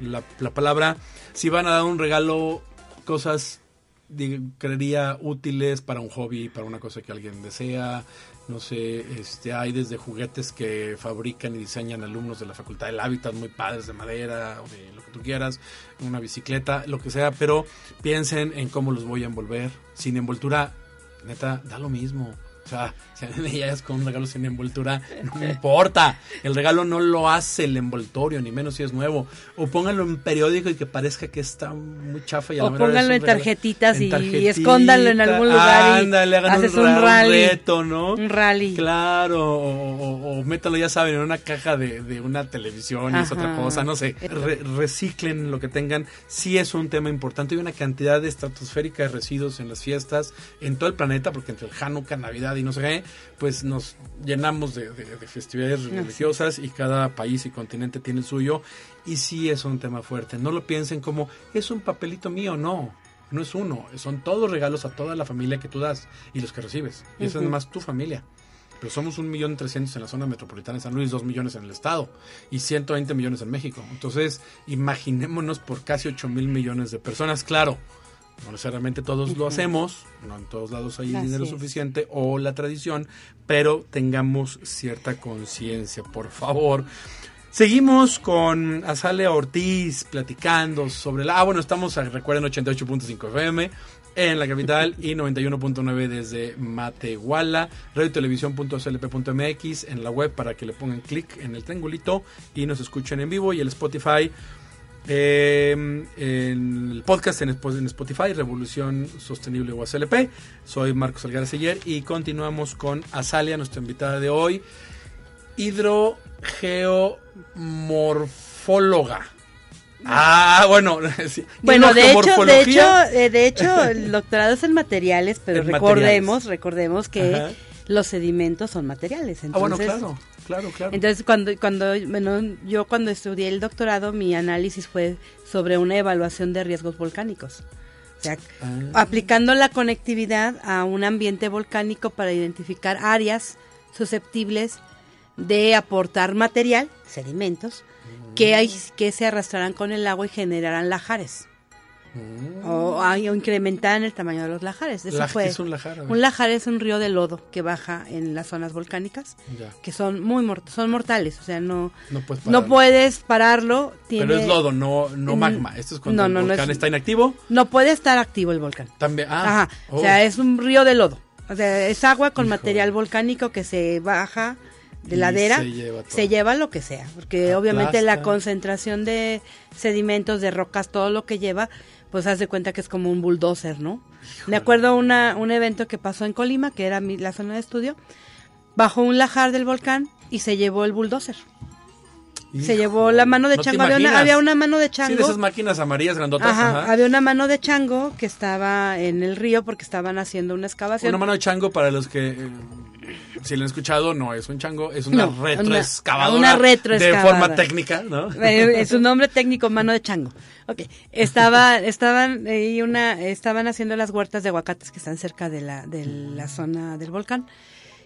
la, la palabra. Si van a dar un regalo, cosas dig- creería útiles para un hobby, para una cosa que alguien desea. No sé, este, hay desde juguetes que fabrican y diseñan alumnos de la Facultad del Hábitat, muy padres de madera o de lo que tú quieras, una bicicleta, lo que sea, pero piensen en cómo los voy a envolver. Sin envoltura, neta, da lo mismo. O sea, (laughs) si a mí me llegas con un regalo sin envoltura, no me importa. El regalo no lo hace el envoltorio, ni menos si es nuevo. O pónganlo en periódico y que parezca que está muy chafa. Y a la
O pónganlo en tarjetitas
En
y- y escóndanlo en algún lugar y
Ándale,
haces
un,
un
ra- un
rally.
reto, ¿no?
Un rally.
Claro, o, o- o métalo, ya saben, en una caja de, de una televisión y es otra cosa, no sé. Re- reciclen lo que tengan. Sí es un tema importante. Hay una cantidad de estratosférica de residuos en las fiestas en todo el planeta, porque entre el Hanukkah, Navidad y no sé qué, pues nos llenamos de, de- de festividades religiosas y cada país y continente tiene el suyo. Y sí es un tema fuerte. No lo piensen como es un papelito mío, no. No es uno, son todos regalos a toda la familia que tú das y los que recibes. Y esa es más tu familia. Pero somos un millón trescientos en la zona metropolitana de San Luis, dos millones en el estado y 120 millones en México. Entonces, imaginémonos por casi 8 mil millones de personas. Claro, no necesariamente todos lo hacemos, no en todos lados hay
Así
dinero
es.
suficiente o la tradición, pero tengamos cierta conciencia, por favor. Seguimos con Azalea Ortiz platicando sobre la... Ah, bueno, estamos, a- recuerden, 88.5 FM en la capital y 91.9 desde Matehuala, radiotelevisión.clp.mx en la web para que le pongan clic en el triangulito y nos escuchen en vivo y el Spotify eh, en el podcast en, Spo- en Spotify, Revolución Sostenible USLP. Soy Marcos Algar Seller y continuamos con Azalia, nuestra invitada de hoy, hidrogeomorfóloga. Ah, bueno, (laughs) sí,
Bueno, de hecho, de hecho, eh, de hecho, el doctorado es en materiales, pero (laughs)
En
recordemos, recordemos que
Ajá.
los sedimentos son materiales.
ah, bueno,
Entonces,
claro, claro, claro.
Entonces, cuando, cuando, bueno, yo cuando estudié el doctorado, mi análisis fue sobre una evaluación de riesgos volcánicos. O sea,
Ah.
aplicando la conectividad a un ambiente volcánico para identificar áreas susceptibles de aportar material, sedimentos, que, hay, que se arrastrarán con el agua y generarán lajares. O, o el tamaño de los lajares. Eso
Laj-
fue.
¿qué es un lajar?
Un lajar es un río de lodo que baja en las zonas volcánicas
Ya,
que son muy mort- son mortales, o sea, no
no puedes
no
pararlo.
puedes pararlo, tiene
Pero es lodo, no, no magma. Esto es cuando
no,
el volcán
es-
está inactivo.
no puede estar activo el volcán.
También, ah,
Ajá,
oh,
o sea, es un río de lodo. O sea, es agua con material volcánico que se baja de
Y
ladera,
se lleva todo.
se lleva lo que sea, porque
Aplasta.
obviamente la concentración de sedimentos, de rocas, todo lo que lleva, pues haz de cuenta que es como un bulldozer, ¿no? Me acuerdo una, un evento que pasó en Colima, que era mi- la zona de estudio, bajó un lajar del volcán y se llevó el bulldozer. Se llevó la mano de
no
chango. Había una,
imaginas.
había una mano de
Sí,
chango.
de esas máquinas amarillas grandotas.
Ajá,
ajá.
había una mano de chango que estaba en el río porque estaban haciendo una excavación.
Una mano de chango para los que, eh, si lo han escuchado, no es un chango, es una
No,
retroexcavadora.
una retroexcavadora.
De forma técnica, ¿no?
Eh, es un nombre técnico, mano de chango. Ok, estaba, estaban ahí una, estaban haciendo las huertas de aguacates que están cerca de la, de la zona del volcán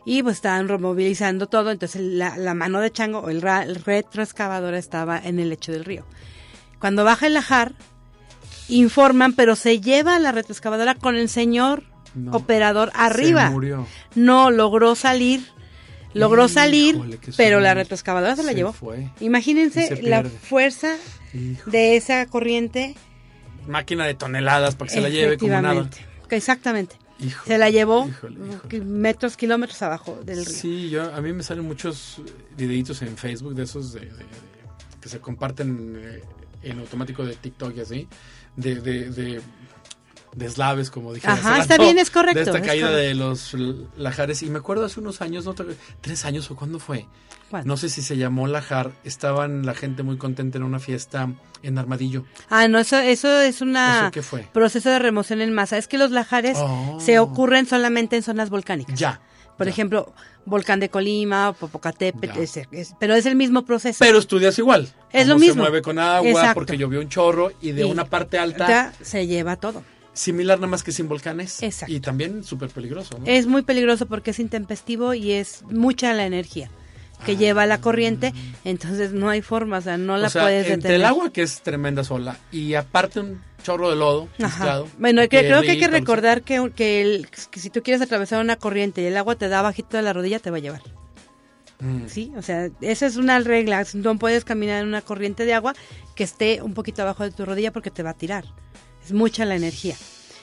y pues estaban removilizando todo, entonces la, la mano de chango o el, ra- el retroexcavadora estaba en el lecho del río. Cuando baja el lajar, informan, pero se lleva la retroexcavadora con el señor
No.
operador arriba.
Se murió.
No logró salir. Logró
Híjole,
salir, pero la retroexcavadora se la llevó.
fue.
Imagínense la fuerza
Hijo.
de esa corriente.
Máquina de toneladas para que se la lleve como nada.
Exactamente.
Híjole,
Se la llevó
híjole, híjole.
ki- metros, kilómetros abajo del río.
Sí, yo, a mí me salen muchos videitos en Facebook de esos de, de- de- que se comparten eh, en automático de TikTok y así, de, de, de deslaves, como dije.
Ajá, está
rato,
bien, es correcto,
De esta
es
caída
correcto.
de los lajares. Y me acuerdo hace unos años, no, tres años o cuándo fue.
¿Cuándo?
No sé si se llamó lajar. Estaban la gente muy contenta en una fiesta en Armadillo.
Ah, no, eso, eso es un proceso de remoción en masa. Es que los lajares
Oh.
se ocurren solamente en zonas volcánicas.
Ya.
Por
ya.
ejemplo, Volcán de Colima o Popocatépetl, es- es- pero es el mismo proceso.
Pero estudias igual.
Es lo mismo.
Se mueve con agua
Exacto.
porque llovió un chorro y de
Y
una parte alta.
ya se lleva todo.
Similar nada más que sin volcanes.
Exacto.
Y también súper peligroso, ¿no?
Es muy peligroso porque es intempestivo y es mucha la energía. que lleva la corriente, entonces no hay forma, o sea, no la
o sea,
puedes
entre
detener.
el agua que es tremenda sola y aparte un chorro de lodo mezclado,
Bueno, que, creo que hay que recordar que, que, el- que si tú quieres atravesar una corriente y el agua te da bajito de la rodilla, te va a llevar.
Mm.
¿Sí? O sea, esa es una regla. No puedes caminar en una corriente de agua que esté un poquito abajo de tu rodilla porque te va a tirar. Es mucha la energía.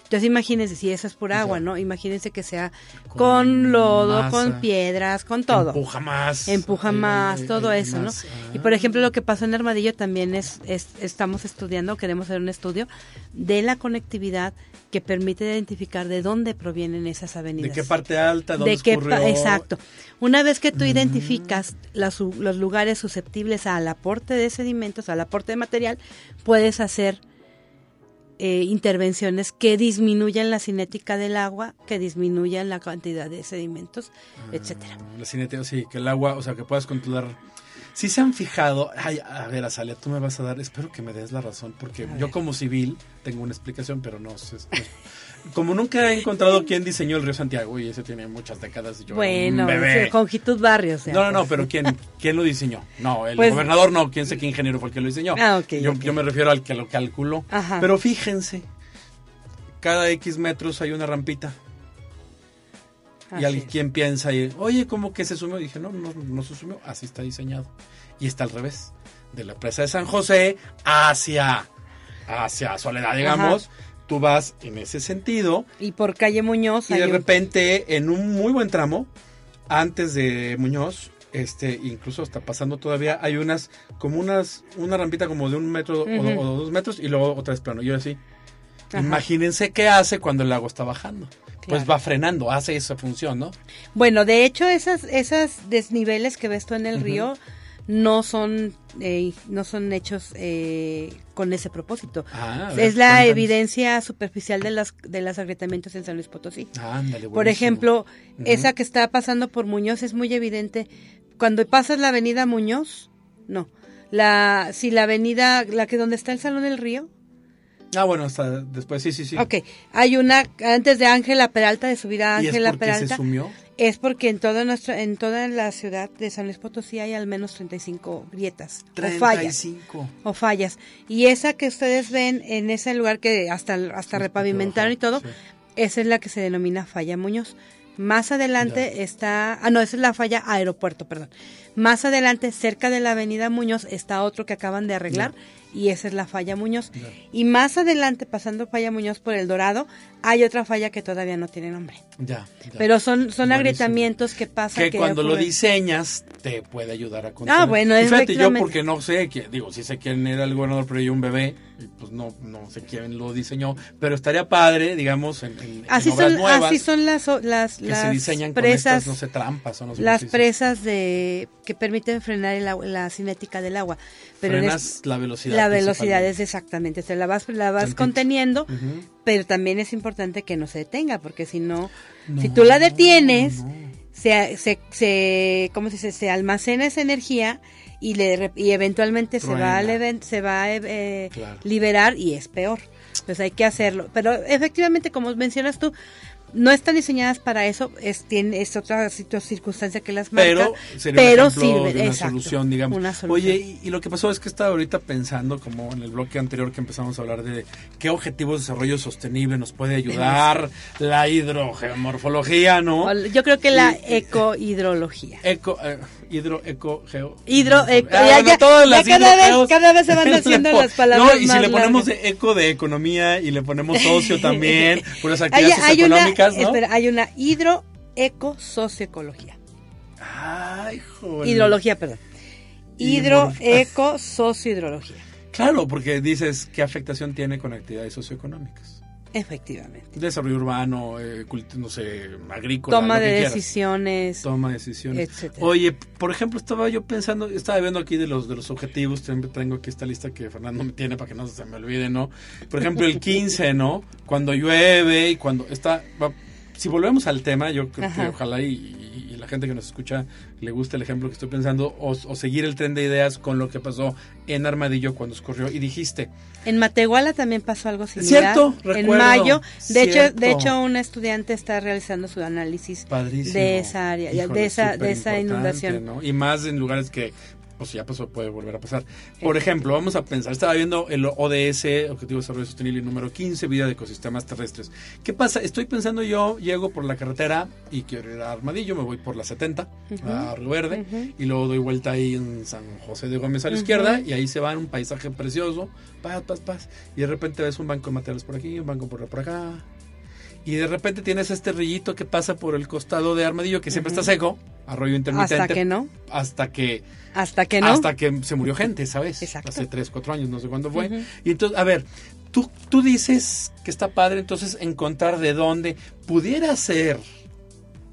Entonces imagínense, si eso es por agua. ¿no? Imagínense que sea
Con
con, lodo,
masa.
con piedras, con todo.
Empuja más.
Empuja más, todo eso, ¿no? Y
Ah.
por ejemplo, lo que pasó en Armadillo también es, es estamos estudiando, queremos hacer un estudio de la conectividad que permite identificar de dónde provienen esas avenidas.
¿De qué parte alta? ¿Dónde
de qué exacto. Una vez que tú
Mm.
identificas las los lugares susceptibles al aporte de sedimentos, al aporte de material, puedes hacer eh, intervenciones que disminuyan la cinética del agua, que disminuyan la cantidad de sedimentos, etcétera.
Ah, La cinética, sí, que el agua, o sea, que puedas controlar. Si se han fijado, ay, a ver, Azalia, tú me vas a dar, espero que me des la razón, porque
A
yo
ver.
como civil tengo una explicación, pero no sé. no- como nunca he encontrado quién diseñó el río Santiago, y ese tiene muchas décadas, y yo
Bueno,
bebé.
sí, Conjitud Barrios.
No, no, no, pero ¿quién, quién lo diseñó? No, el
Pues-
gobernador no, quién sé qué ingeniero fue el que lo diseñó.
Ah,
yo, me refiero al que lo calculó.
Ajá.
Pero fíjense, cada X metros hay una rampita.
Así
y alguien
es.
piensa, y, oye, ¿cómo que se sumió? dije, no, no, no se sumió, así está diseñado. Y está al revés, de la presa de San José hacia, hacia Soledad, digamos. Tú vas en ese sentido
Y por calle Muñoz
y de
un-
repente, en un muy buen tramo, antes de Muñoz, este, incluso hasta pasando todavía, hay unas, como unas, una rampita como de un metro o dos metros y luego otra vez plano. Yo así.
Ajá.
Imagínense qué hace cuando el lago está bajando. Pues va frenando, hace esa función, ¿no?
Bueno, de hecho, esas, esas desniveles que ves tú en el río no son, eh, no son hechos eh, con ese propósito.
Ah, ver,
es la
cuéntanos.
evidencia superficial de las de los agrietamientos en San Luis Potosí.
Ándale,
Por ejemplo, esa que está pasando por Muñoz es muy evidente. Cuando pasas la avenida Muñoz, no. La, si la avenida, la que donde está el Salón del Río,
Ah, bueno, hasta después, sí, sí, sí.
ok, hay una antes de Ángela Peralta, de subir a
¿Y es
Ángela
porque se
Peralta,
sumió?
es porque en toda nuestra, en toda la ciudad de San Luis Potosí hay al menos 35 grietas o fallas.
35.
O fallas. Y esa que ustedes ven en ese lugar que hasta, hasta
Sí,
repavimentaron y todo,
sí.
esa es la que se denomina falla Muñoz. Más adelante está, ah no, esa es la falla aeropuerto, perdón. Más adelante, cerca de la avenida Muñoz, está otro que acaban de arreglar y esa es la falla Muñoz. Y más adelante, pasando falla Muñoz por el Dorado, hay otra falla que todavía no tiene nombre.
Ya, ya.
Pero son, son
Buenísimo.
agrietamientos que pasan.
que cuando lo
ocurren.
diseñas te puede ayudar a controlar.
Ah, bueno,
Y fíjate, yo porque no sé, que, digo, sí sé quién era el gobernador, pero yo un bebé, y pues no, no sé quién lo diseñó, pero estaría padre, digamos, en, en- en
Así
obras
son,
nuevas
así son las, las,
que
las
se diseñan con
presas,
estas, no sé, trampas o no sé
las presas de que permiten frenar el la cinética del agua. Pero en
Frenas
es-
la velocidad.
la velocidad es exactamente, o sea, la vas, la vas
Tantito.
conteniendo, pero también es importante que no se detenga, porque si no,
No,
si tú la detienes,
no.
se, se, se, ¿cómo se dice? Se almacena esa energía y le y eventualmente se va leven- se va a eh,
Claro.
liberar y es peor. Pues hay que hacerlo. Pero efectivamente, como mencionas tú, no están diseñadas para eso, es, tiene, es otra circunstancia que las marca,
pero sería
pero sirve,
de una
exacto,
solución, digamos.
una solución.
Oye, y, y lo que pasó es que estaba ahorita pensando, como en el bloque anterior que empezamos a hablar de qué objetivos de desarrollo sostenible nos puede ayudar la hidrogeomorfología, ¿no?
Yo creo que la
Y-
ecohidrología.
Eco, eh, hidro, eco, geo.
Hidro, eco,
Ah,
ya,
bueno,
ya,
todas
ya
las
cada vez- cada vez se van (laughs) haciendo las palabras
No, y si le ponemos
largas.
de eco de economía y le ponemos socio (laughs) también, por las
Hay,
actividades
hay una, espera, hay una hidro eco socioecología.
Ay, joder.
Hidrología, perdón.
Y
Hidro
mor-
eco sociohidrología.
Claro, porque dices qué afectación tiene con actividades socioeconómicas.
Efectivamente.
Desarrollo urbano, eh, no sé, agrícola.
Toma de decisiones.
Toma de decisiones.
etcétera.
Oye, por ejemplo, estaba yo pensando, estaba viendo aquí de los de los objetivos, siempre tengo aquí esta lista que Fernando me tiene para que no se me olvide, ¿no? Por ejemplo, el 15, ¿no? Cuando llueve y cuando está... si volvemos al tema, yo creo que ojalá y, gente que nos escucha le gusta el ejemplo que estoy pensando, o, o seguir el tren de ideas con lo que pasó en Armadillo cuando escorrió. Y dijiste,
En Matehuala también pasó algo similar.
Cierto,
En mayo, de hecho, de hecho, un estudiante está realizando su análisis
padrísimo.
de esa área,
Híjole,
de esa, de esa inundación.
¿no? Y más en lugares que pues ya pasó, puede volver a pasar. Por ejemplo, vamos a pensar, estaba viendo el ODS, Objetivo de Desarrollo Sostenible número 15, Vida de Ecosistemas Terrestres. ¿Qué pasa? Estoy pensando yo, llego por la carretera y quiero ir a Armadillo, me voy por la 70 a Río Verde y luego doy vuelta ahí en San José de Gómez a la izquierda y ahí se va un paisaje precioso, paz, paz, paz. Y de repente ves un banco de materiales por aquí, un banco por, por acá. Y de repente tienes este rillito que pasa por el costado de Armadillo que siempre está seco, arroyo intermitente.
Hasta que no,
Hasta que,
hasta que no.
hasta que se murió gente, ¿sabes?
Exacto.
Hace 3, 4 años, no sé cuándo fue. Y entonces, a ver, tú, tú dices que está padre entonces encontrar de dónde pudiera ser,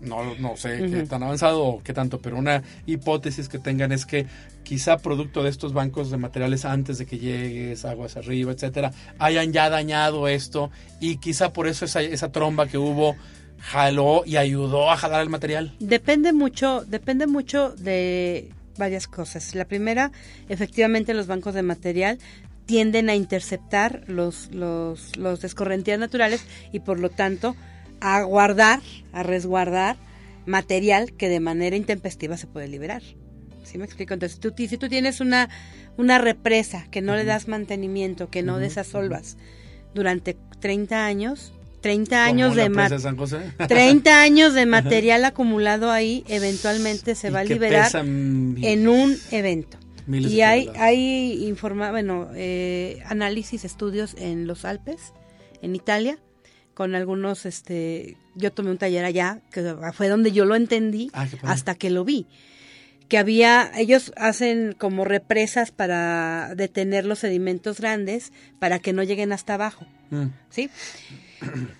no, no sé qué tan avanzado o qué tanto, pero una hipótesis que tengan es que quizá producto de estos bancos de materiales antes de que llegues, aguas arriba, etcétera, hayan ya dañado esto y quizá por eso esa, esa tromba que hubo jaló y ayudó a jalar el material.
Depende mucho, depende mucho de varias cosas. La primera, efectivamente, los bancos de material tienden a interceptar los, los, los escorrentías naturales y por lo tanto a guardar, a resguardar material que de manera intempestiva se puede liberar. ¿Sí me explico? Entonces, tú, si tú tienes una, una represa que no le das mantenimiento, que no desasolvas durante 30 años, 30
Como
años de ma-
San José.
30 (laughs) años de material acumulado ahí eventualmente se va a liberar en un evento. Y hay, hay informa, bueno, eh, análisis, estudios en los Alpes, en Italia, con algunos, este, yo tomé un taller allá, que fue donde yo lo entendí
Ah,
hasta que lo vi. Que había, ellos hacen como represas para detener los sedimentos grandes para que no lleguen hasta abajo.
Mm.
¿sí?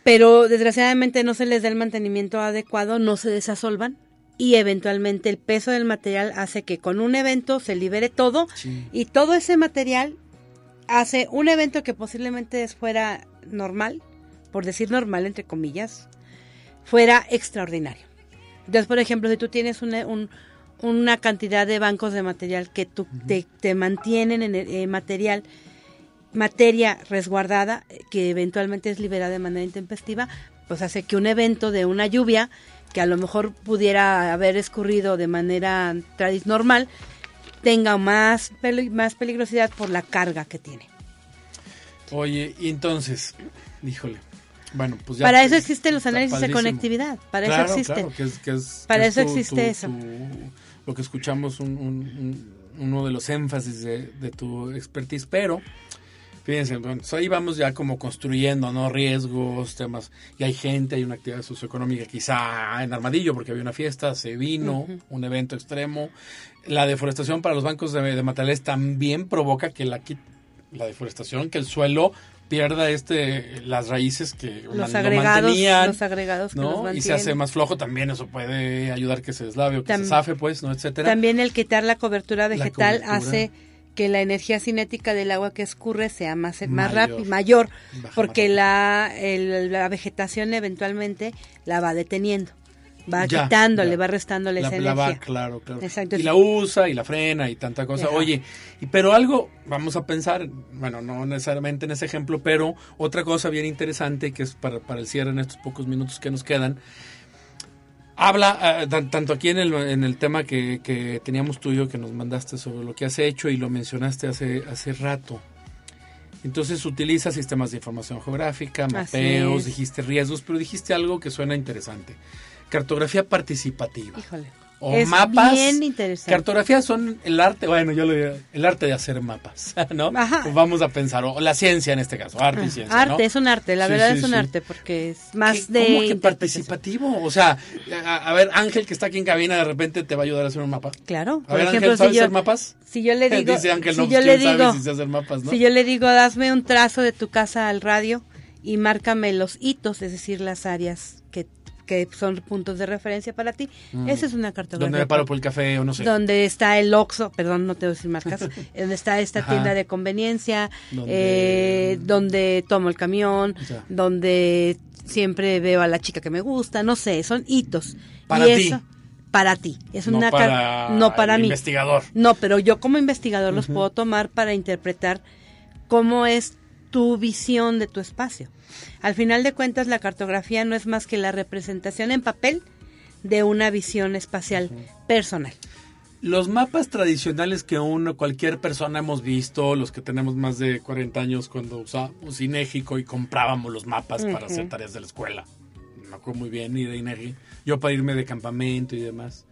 Pero desgraciadamente no se les da el mantenimiento adecuado, no se desasolvan y eventualmente el peso del material hace que con un evento se libere todo
Sí.
y todo ese material hace un evento que posiblemente fuera normal, por decir normal entre comillas, fuera extraordinario. Entonces, por ejemplo, si tú tienes una, un- una cantidad de bancos de material que tú, te, te mantienen en el eh, material, materia resguardada, que eventualmente es liberada de manera intempestiva, pues hace que un evento de una lluvia, que a lo mejor pudiera haber escurrido de manera normal, tenga más, peli- más peligrosidad por la carga que tiene.
Oye, y entonces, híjole. Bueno, pues ya.
para eso existen los análisis de conectividad, para
Claro,
eso existen.
claro, que es- que es-
Para
que
eso
es tu-
existe
tu-
eso.
tu- lo que escuchamos, un, un- un- uno de los énfasis de, de tu expertise, pero fíjense, bueno, ahí vamos ya como construyendo, ¿no? Riesgos, temas, y hay gente, hay una actividad socioeconómica, quizá en Armadillo, porque había una fiesta, se vino, un evento extremo. La deforestación para los bancos de, de materiales también provoca que la deforestación, que el suelo pierda este las raíces que
Los
man- lo
agregados,
mantenían,
los agregados que los
¿no? Y se hace más flojo, también eso puede ayudar que se deslave o que se zafe, pues, ¿no? Etcétera.
También el quitar la cobertura vegetal
cobertura.
hace que la energía cinética del agua que escurre sea más, más
Mayor.
rápida, mayor, porque
más
la, el- la vegetación eventualmente la va deteniendo, va
Ya,
quitándole,
ya.
va restándole
la,
esa
la va,
energía.
claro, claro.
Exacto.
Y la usa y la frena y tanta cosa.
Ajá.
Oye, y, pero algo, vamos a pensar, bueno, no necesariamente en ese ejemplo, pero otra cosa bien interesante que es para, para el cierre en estos pocos minutos que nos quedan. Habla, eh, tan- tanto aquí en el, en el tema que, que teníamos tuyo, que nos mandaste sobre lo que has hecho y lo mencionaste hace, hace rato. Entonces utiliza sistemas de información geográfica, mapeos, dijiste riesgos, pero dijiste algo que suena interesante. Cartografía participativa.
Híjole.
O
es
mapas.
bien interesante.
Cartografía son el arte, bueno, yo lo diría, el arte de hacer mapas, (laughs) ¿no?
Ajá.
Pues vamos a pensar, o la ciencia en este caso, arte y ciencia,
arte,
¿no?
es un arte, la
Sí,
verdad
sí,
es un
sí.
arte, porque es más
¿Qué-
de
¿Cómo que participativo? O sea, a, a ver, Ángel que está aquí en cabina de repente te va a ayudar a hacer un mapa.
Claro,
A
por
ver,
ejemplo,
Ángel, ¿sabes
si yo,
hacer mapas?
si yo le (laughs) digo,
Dice Ángel,
si
no,
yo
pues,
le digo,
sabe si hacer mapas, ¿no?
Si yo le digo, hazme un trazo de tu casa al radio y márcame los hitos, es decir, las áreas que, que son puntos de referencia para ti, esa es una cartografía.
Mm. Donde me paro por el café o no sé.
Donde está el Oxxo, perdón, no te voy a decir marcas, (laughs) donde está esta
Ajá.
tienda de conveniencia,
Donde-
eh, donde tomo el camión,
Ya.
donde siempre veo a la chica que me gusta, no sé, son hitos.
Para
y
ti.
eso, para ti. Es
no
una
para
no para
el
mí.
investigador.
No, pero yo como investigador los puedo tomar para interpretar cómo es tu visión de tu espacio. Al final de cuentas, la cartografía no es más que la representación en papel de una visión espacial personal.
Los mapas tradicionales que uno, cualquier persona hemos visto, los que tenemos más de 40 años cuando usábamos Inégico y comprábamos los mapas para hacer tareas de la escuela. Me acuerdo muy bien, y de Inegi. Yo para irme de campamento y demás.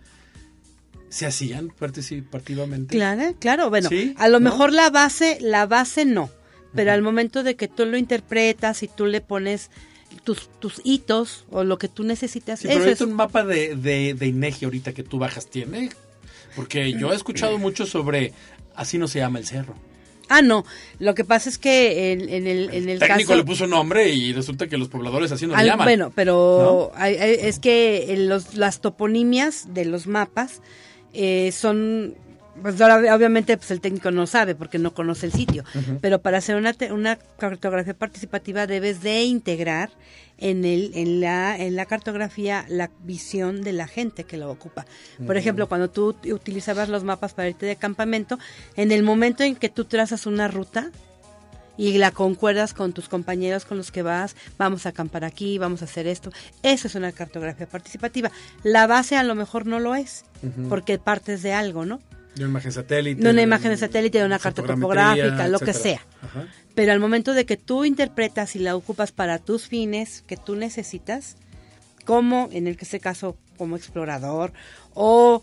¿Se hacían participativamente?
Claro, claro. Bueno,
Sí,
a lo
¿no?
mejor la base, la base no, pero al momento de que tú lo interpretas y tú le pones tus, tus hitos o lo que tú necesitas,
Sí, pero
es
un mapa de, de, de Inegi ahorita que tú bajas tiene. Porque yo he escuchado mucho sobre, así no se llama el cerro.
Ah, no. Lo que pasa es que en, en el, en el
técnico
caso...
le puso nombre y resulta que los pobladores así no
Al-
le llaman.
Bueno, pero hay- hay- es que en los, las toponimias de los mapas eh, son, pues ahora, obviamente pues el técnico no sabe porque no conoce el sitio, pero para hacer una, cartografía participativa debes de integrar en, el, en, la, en la cartografía la visión de la gente que lo ocupa. Por ejemplo, cuando tú ut- utilizabas los mapas para irte de campamento, en el momento en que tú trazas una ruta, y la concuerdas con tus compañeros con los que vas, vamos a acampar aquí, vamos a hacer esto. Eso es una cartografía participativa. La base a lo mejor no lo es, porque partes de algo, ¿no?
De una imagen satélite.
De una imagen de satélite, de una carta topográfica, lo que sea.
Ajá.
Pero al momento de que tú interpretas y la ocupas para tus fines que tú necesitas, como en el que este caso como explorador o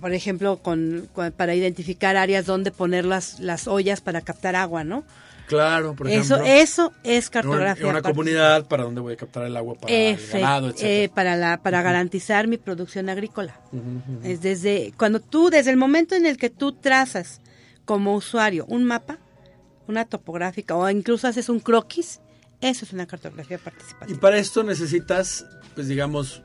por ejemplo con, con- para identificar áreas donde poner las, las ollas para captar agua, ¿no?
Claro, por
eso
ejemplo.
eso es
una,
cartografía.
una
participativa.
comunidad para donde voy a captar el agua para el
eh,
etcétera.
para la para garantizar mi producción agrícola. Es desde cuando tú desde el momento en el que tú trazas como usuario un mapa, una topográfica o incluso haces un croquis, eso es una cartografía
Y
participativa.
para esto necesitas, pues digamos,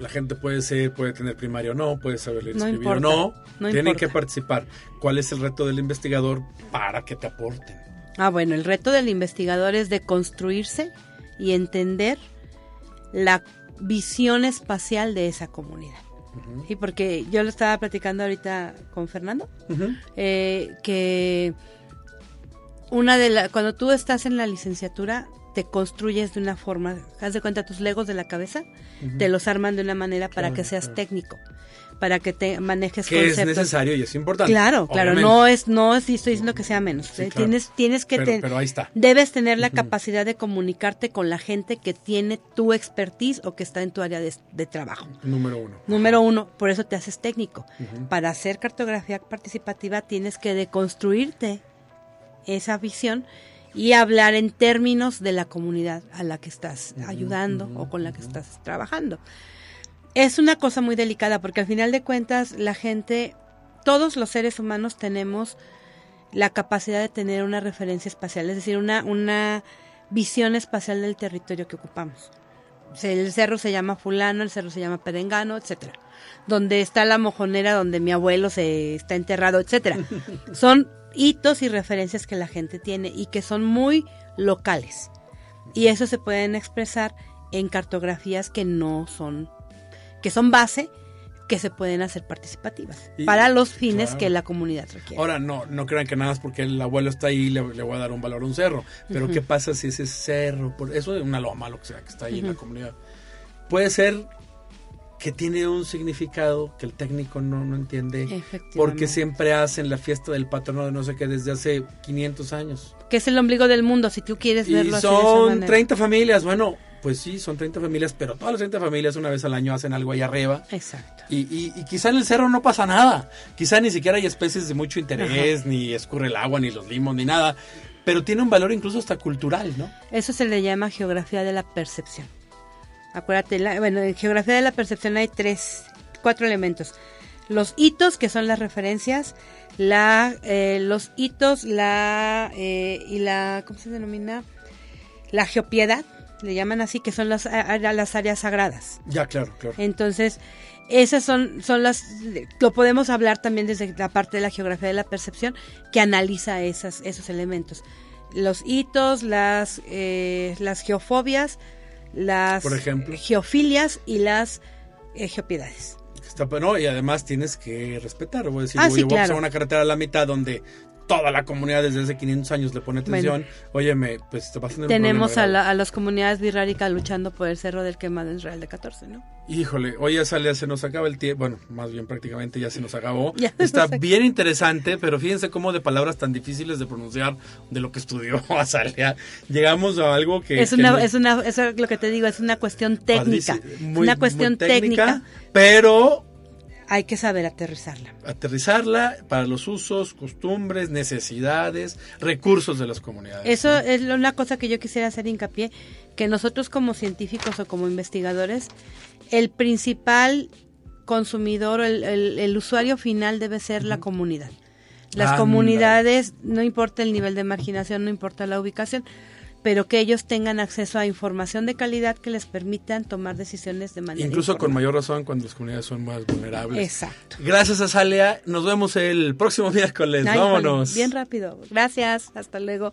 la gente puede ser, puede tener primario o no, puede saber leer y
No
escribir o no.
no
Tienen
importa.
que participar. ¿Cuál es el reto del investigador para que te aporten?
Ah, bueno, el reto del investigador es de construirse y entender la visión espacial de esa comunidad. Sí, porque yo lo estaba platicando ahorita con Fernando, eh, que una de la, cuando tú estás en la licenciatura te construyes de una forma, haz de cuenta tus legos de la cabeza, te los arman de una manera para
Claro,
que seas
claro.
técnico, para que te manejes
Que es
conceptos.
necesario y es importante.
Claro, claro, no es, no es, estoy diciendo que sea menos.
Sí,
eh,
claro.
Tienes, tienes que
Pero-
ten-
pero ahí está.
debes tener la capacidad de comunicarte con la gente que tiene tu expertise o que está en tu área de, de trabajo.
Número uno.
Número uno, por eso te haces técnico. Para hacer cartografía participativa tienes que deconstruirte esa visión y hablar en términos de la comunidad a la que estás ayudando o con la que estás trabajando. Es una cosa muy delicada porque al final de cuentas la gente, todos los seres humanos tenemos la capacidad de tener una referencia espacial, es decir, una, una visión espacial del territorio que ocupamos. El cerro se llama fulano, el cerro se llama perengano, etcétera. Donde está la mojonera donde mi abuelo se está enterrado, etcétera. (laughs) Son hitos y referencias que la gente tiene y que son muy locales. Y eso se pueden expresar en cartografías que no son que son base que se pueden hacer participativas
Y-
para los fines
claro.
que la comunidad requiere.
Ahora, no, no crean que nada más porque el abuelo está ahí le, le voy a dar un valor a un cerro. Pero ¿qué pasa si ese cerro, por eso es una loma, lo que sea, que está ahí en la comunidad? Puede ser que tiene un significado que el técnico no, no entiende. Porque siempre hacen la fiesta del patrono de no sé qué desde hace 500 años.
que es el ombligo del mundo, si tú quieres
Y
verlo así de esa
son
manera.
30 familias. Bueno, pues sí, son 30 familias, pero todas las 30 familias una vez al año hacen algo ahí arriba.
Exacto.
Y, y- y quizá en el cerro no pasa nada. Quizá ni siquiera hay especies de mucho interés, ni escurre el agua, ni los limos, ni nada. Pero tiene un valor incluso hasta cultural, ¿no?
Eso se le llama geografía de la percepción. Acuérdate, la- bueno, en geografía de la percepción hay tres, cuatro elementos. Los hitos, que son las referencias, la, eh, los hitos, la, eh, y la, ¿cómo se denomina? La geopiedad, le llaman así, que son las, a- las áreas sagradas.
Ya, claro, claro.
Entonces, esas son, son las, lo podemos hablar también desde la parte de la geografía de la percepción que analiza esas, esos elementos. Los hitos, las, eh, las geofobias, las
Por ejemplo.
geofilias y las eh, geopiedades.
Está, no, y además tienes que respetar. Voy a decir,
Ah,
oye,
sí,
voy a pasar una carretera a la mitad donde toda la comunidad desde hace 500 años le pone atención. Óyeme, pues te vas a
Tenemos a, la- a las comunidades birráricas luchando por el cerro del quemado en Israel de 14, ¿no?
Híjole, hoy ya sale, se nos acaba el tiempo, bueno, más bien prácticamente ya se nos acabó. (laughs)
Ya
Está
nos acabó.
bien interesante, pero fíjense cómo de palabras tan difíciles de pronunciar de lo que estudió (laughs) Azalea, llegamos a algo que...
Es
que
una,
no-
es una, eso es lo que te digo, es una cuestión técnica.
padrísimo, muy-
una
muy
cuestión técnica.
Pero
Hay que saber aterrizarla.
aterrizarla para los usos, costumbres, necesidades, recursos de las comunidades.
Eso
¿no?
es una cosa que yo quisiera hacer hincapié, que nosotros como científicos o como investigadores, el principal consumidor, o el, el- el usuario final debe ser la comunidad. Las comunidades, no importa el nivel de marginación, no importa la ubicación, pero que ellos tengan acceso a información de calidad que les permitan tomar decisiones de manera
Incluso con mayor razón cuando las comunidades son más vulnerables.
Exacto.
Gracias Azalea, nos vemos el próximo (laughs) miércoles,
Ay,
vámonos.
bien rápido. Gracias, hasta luego.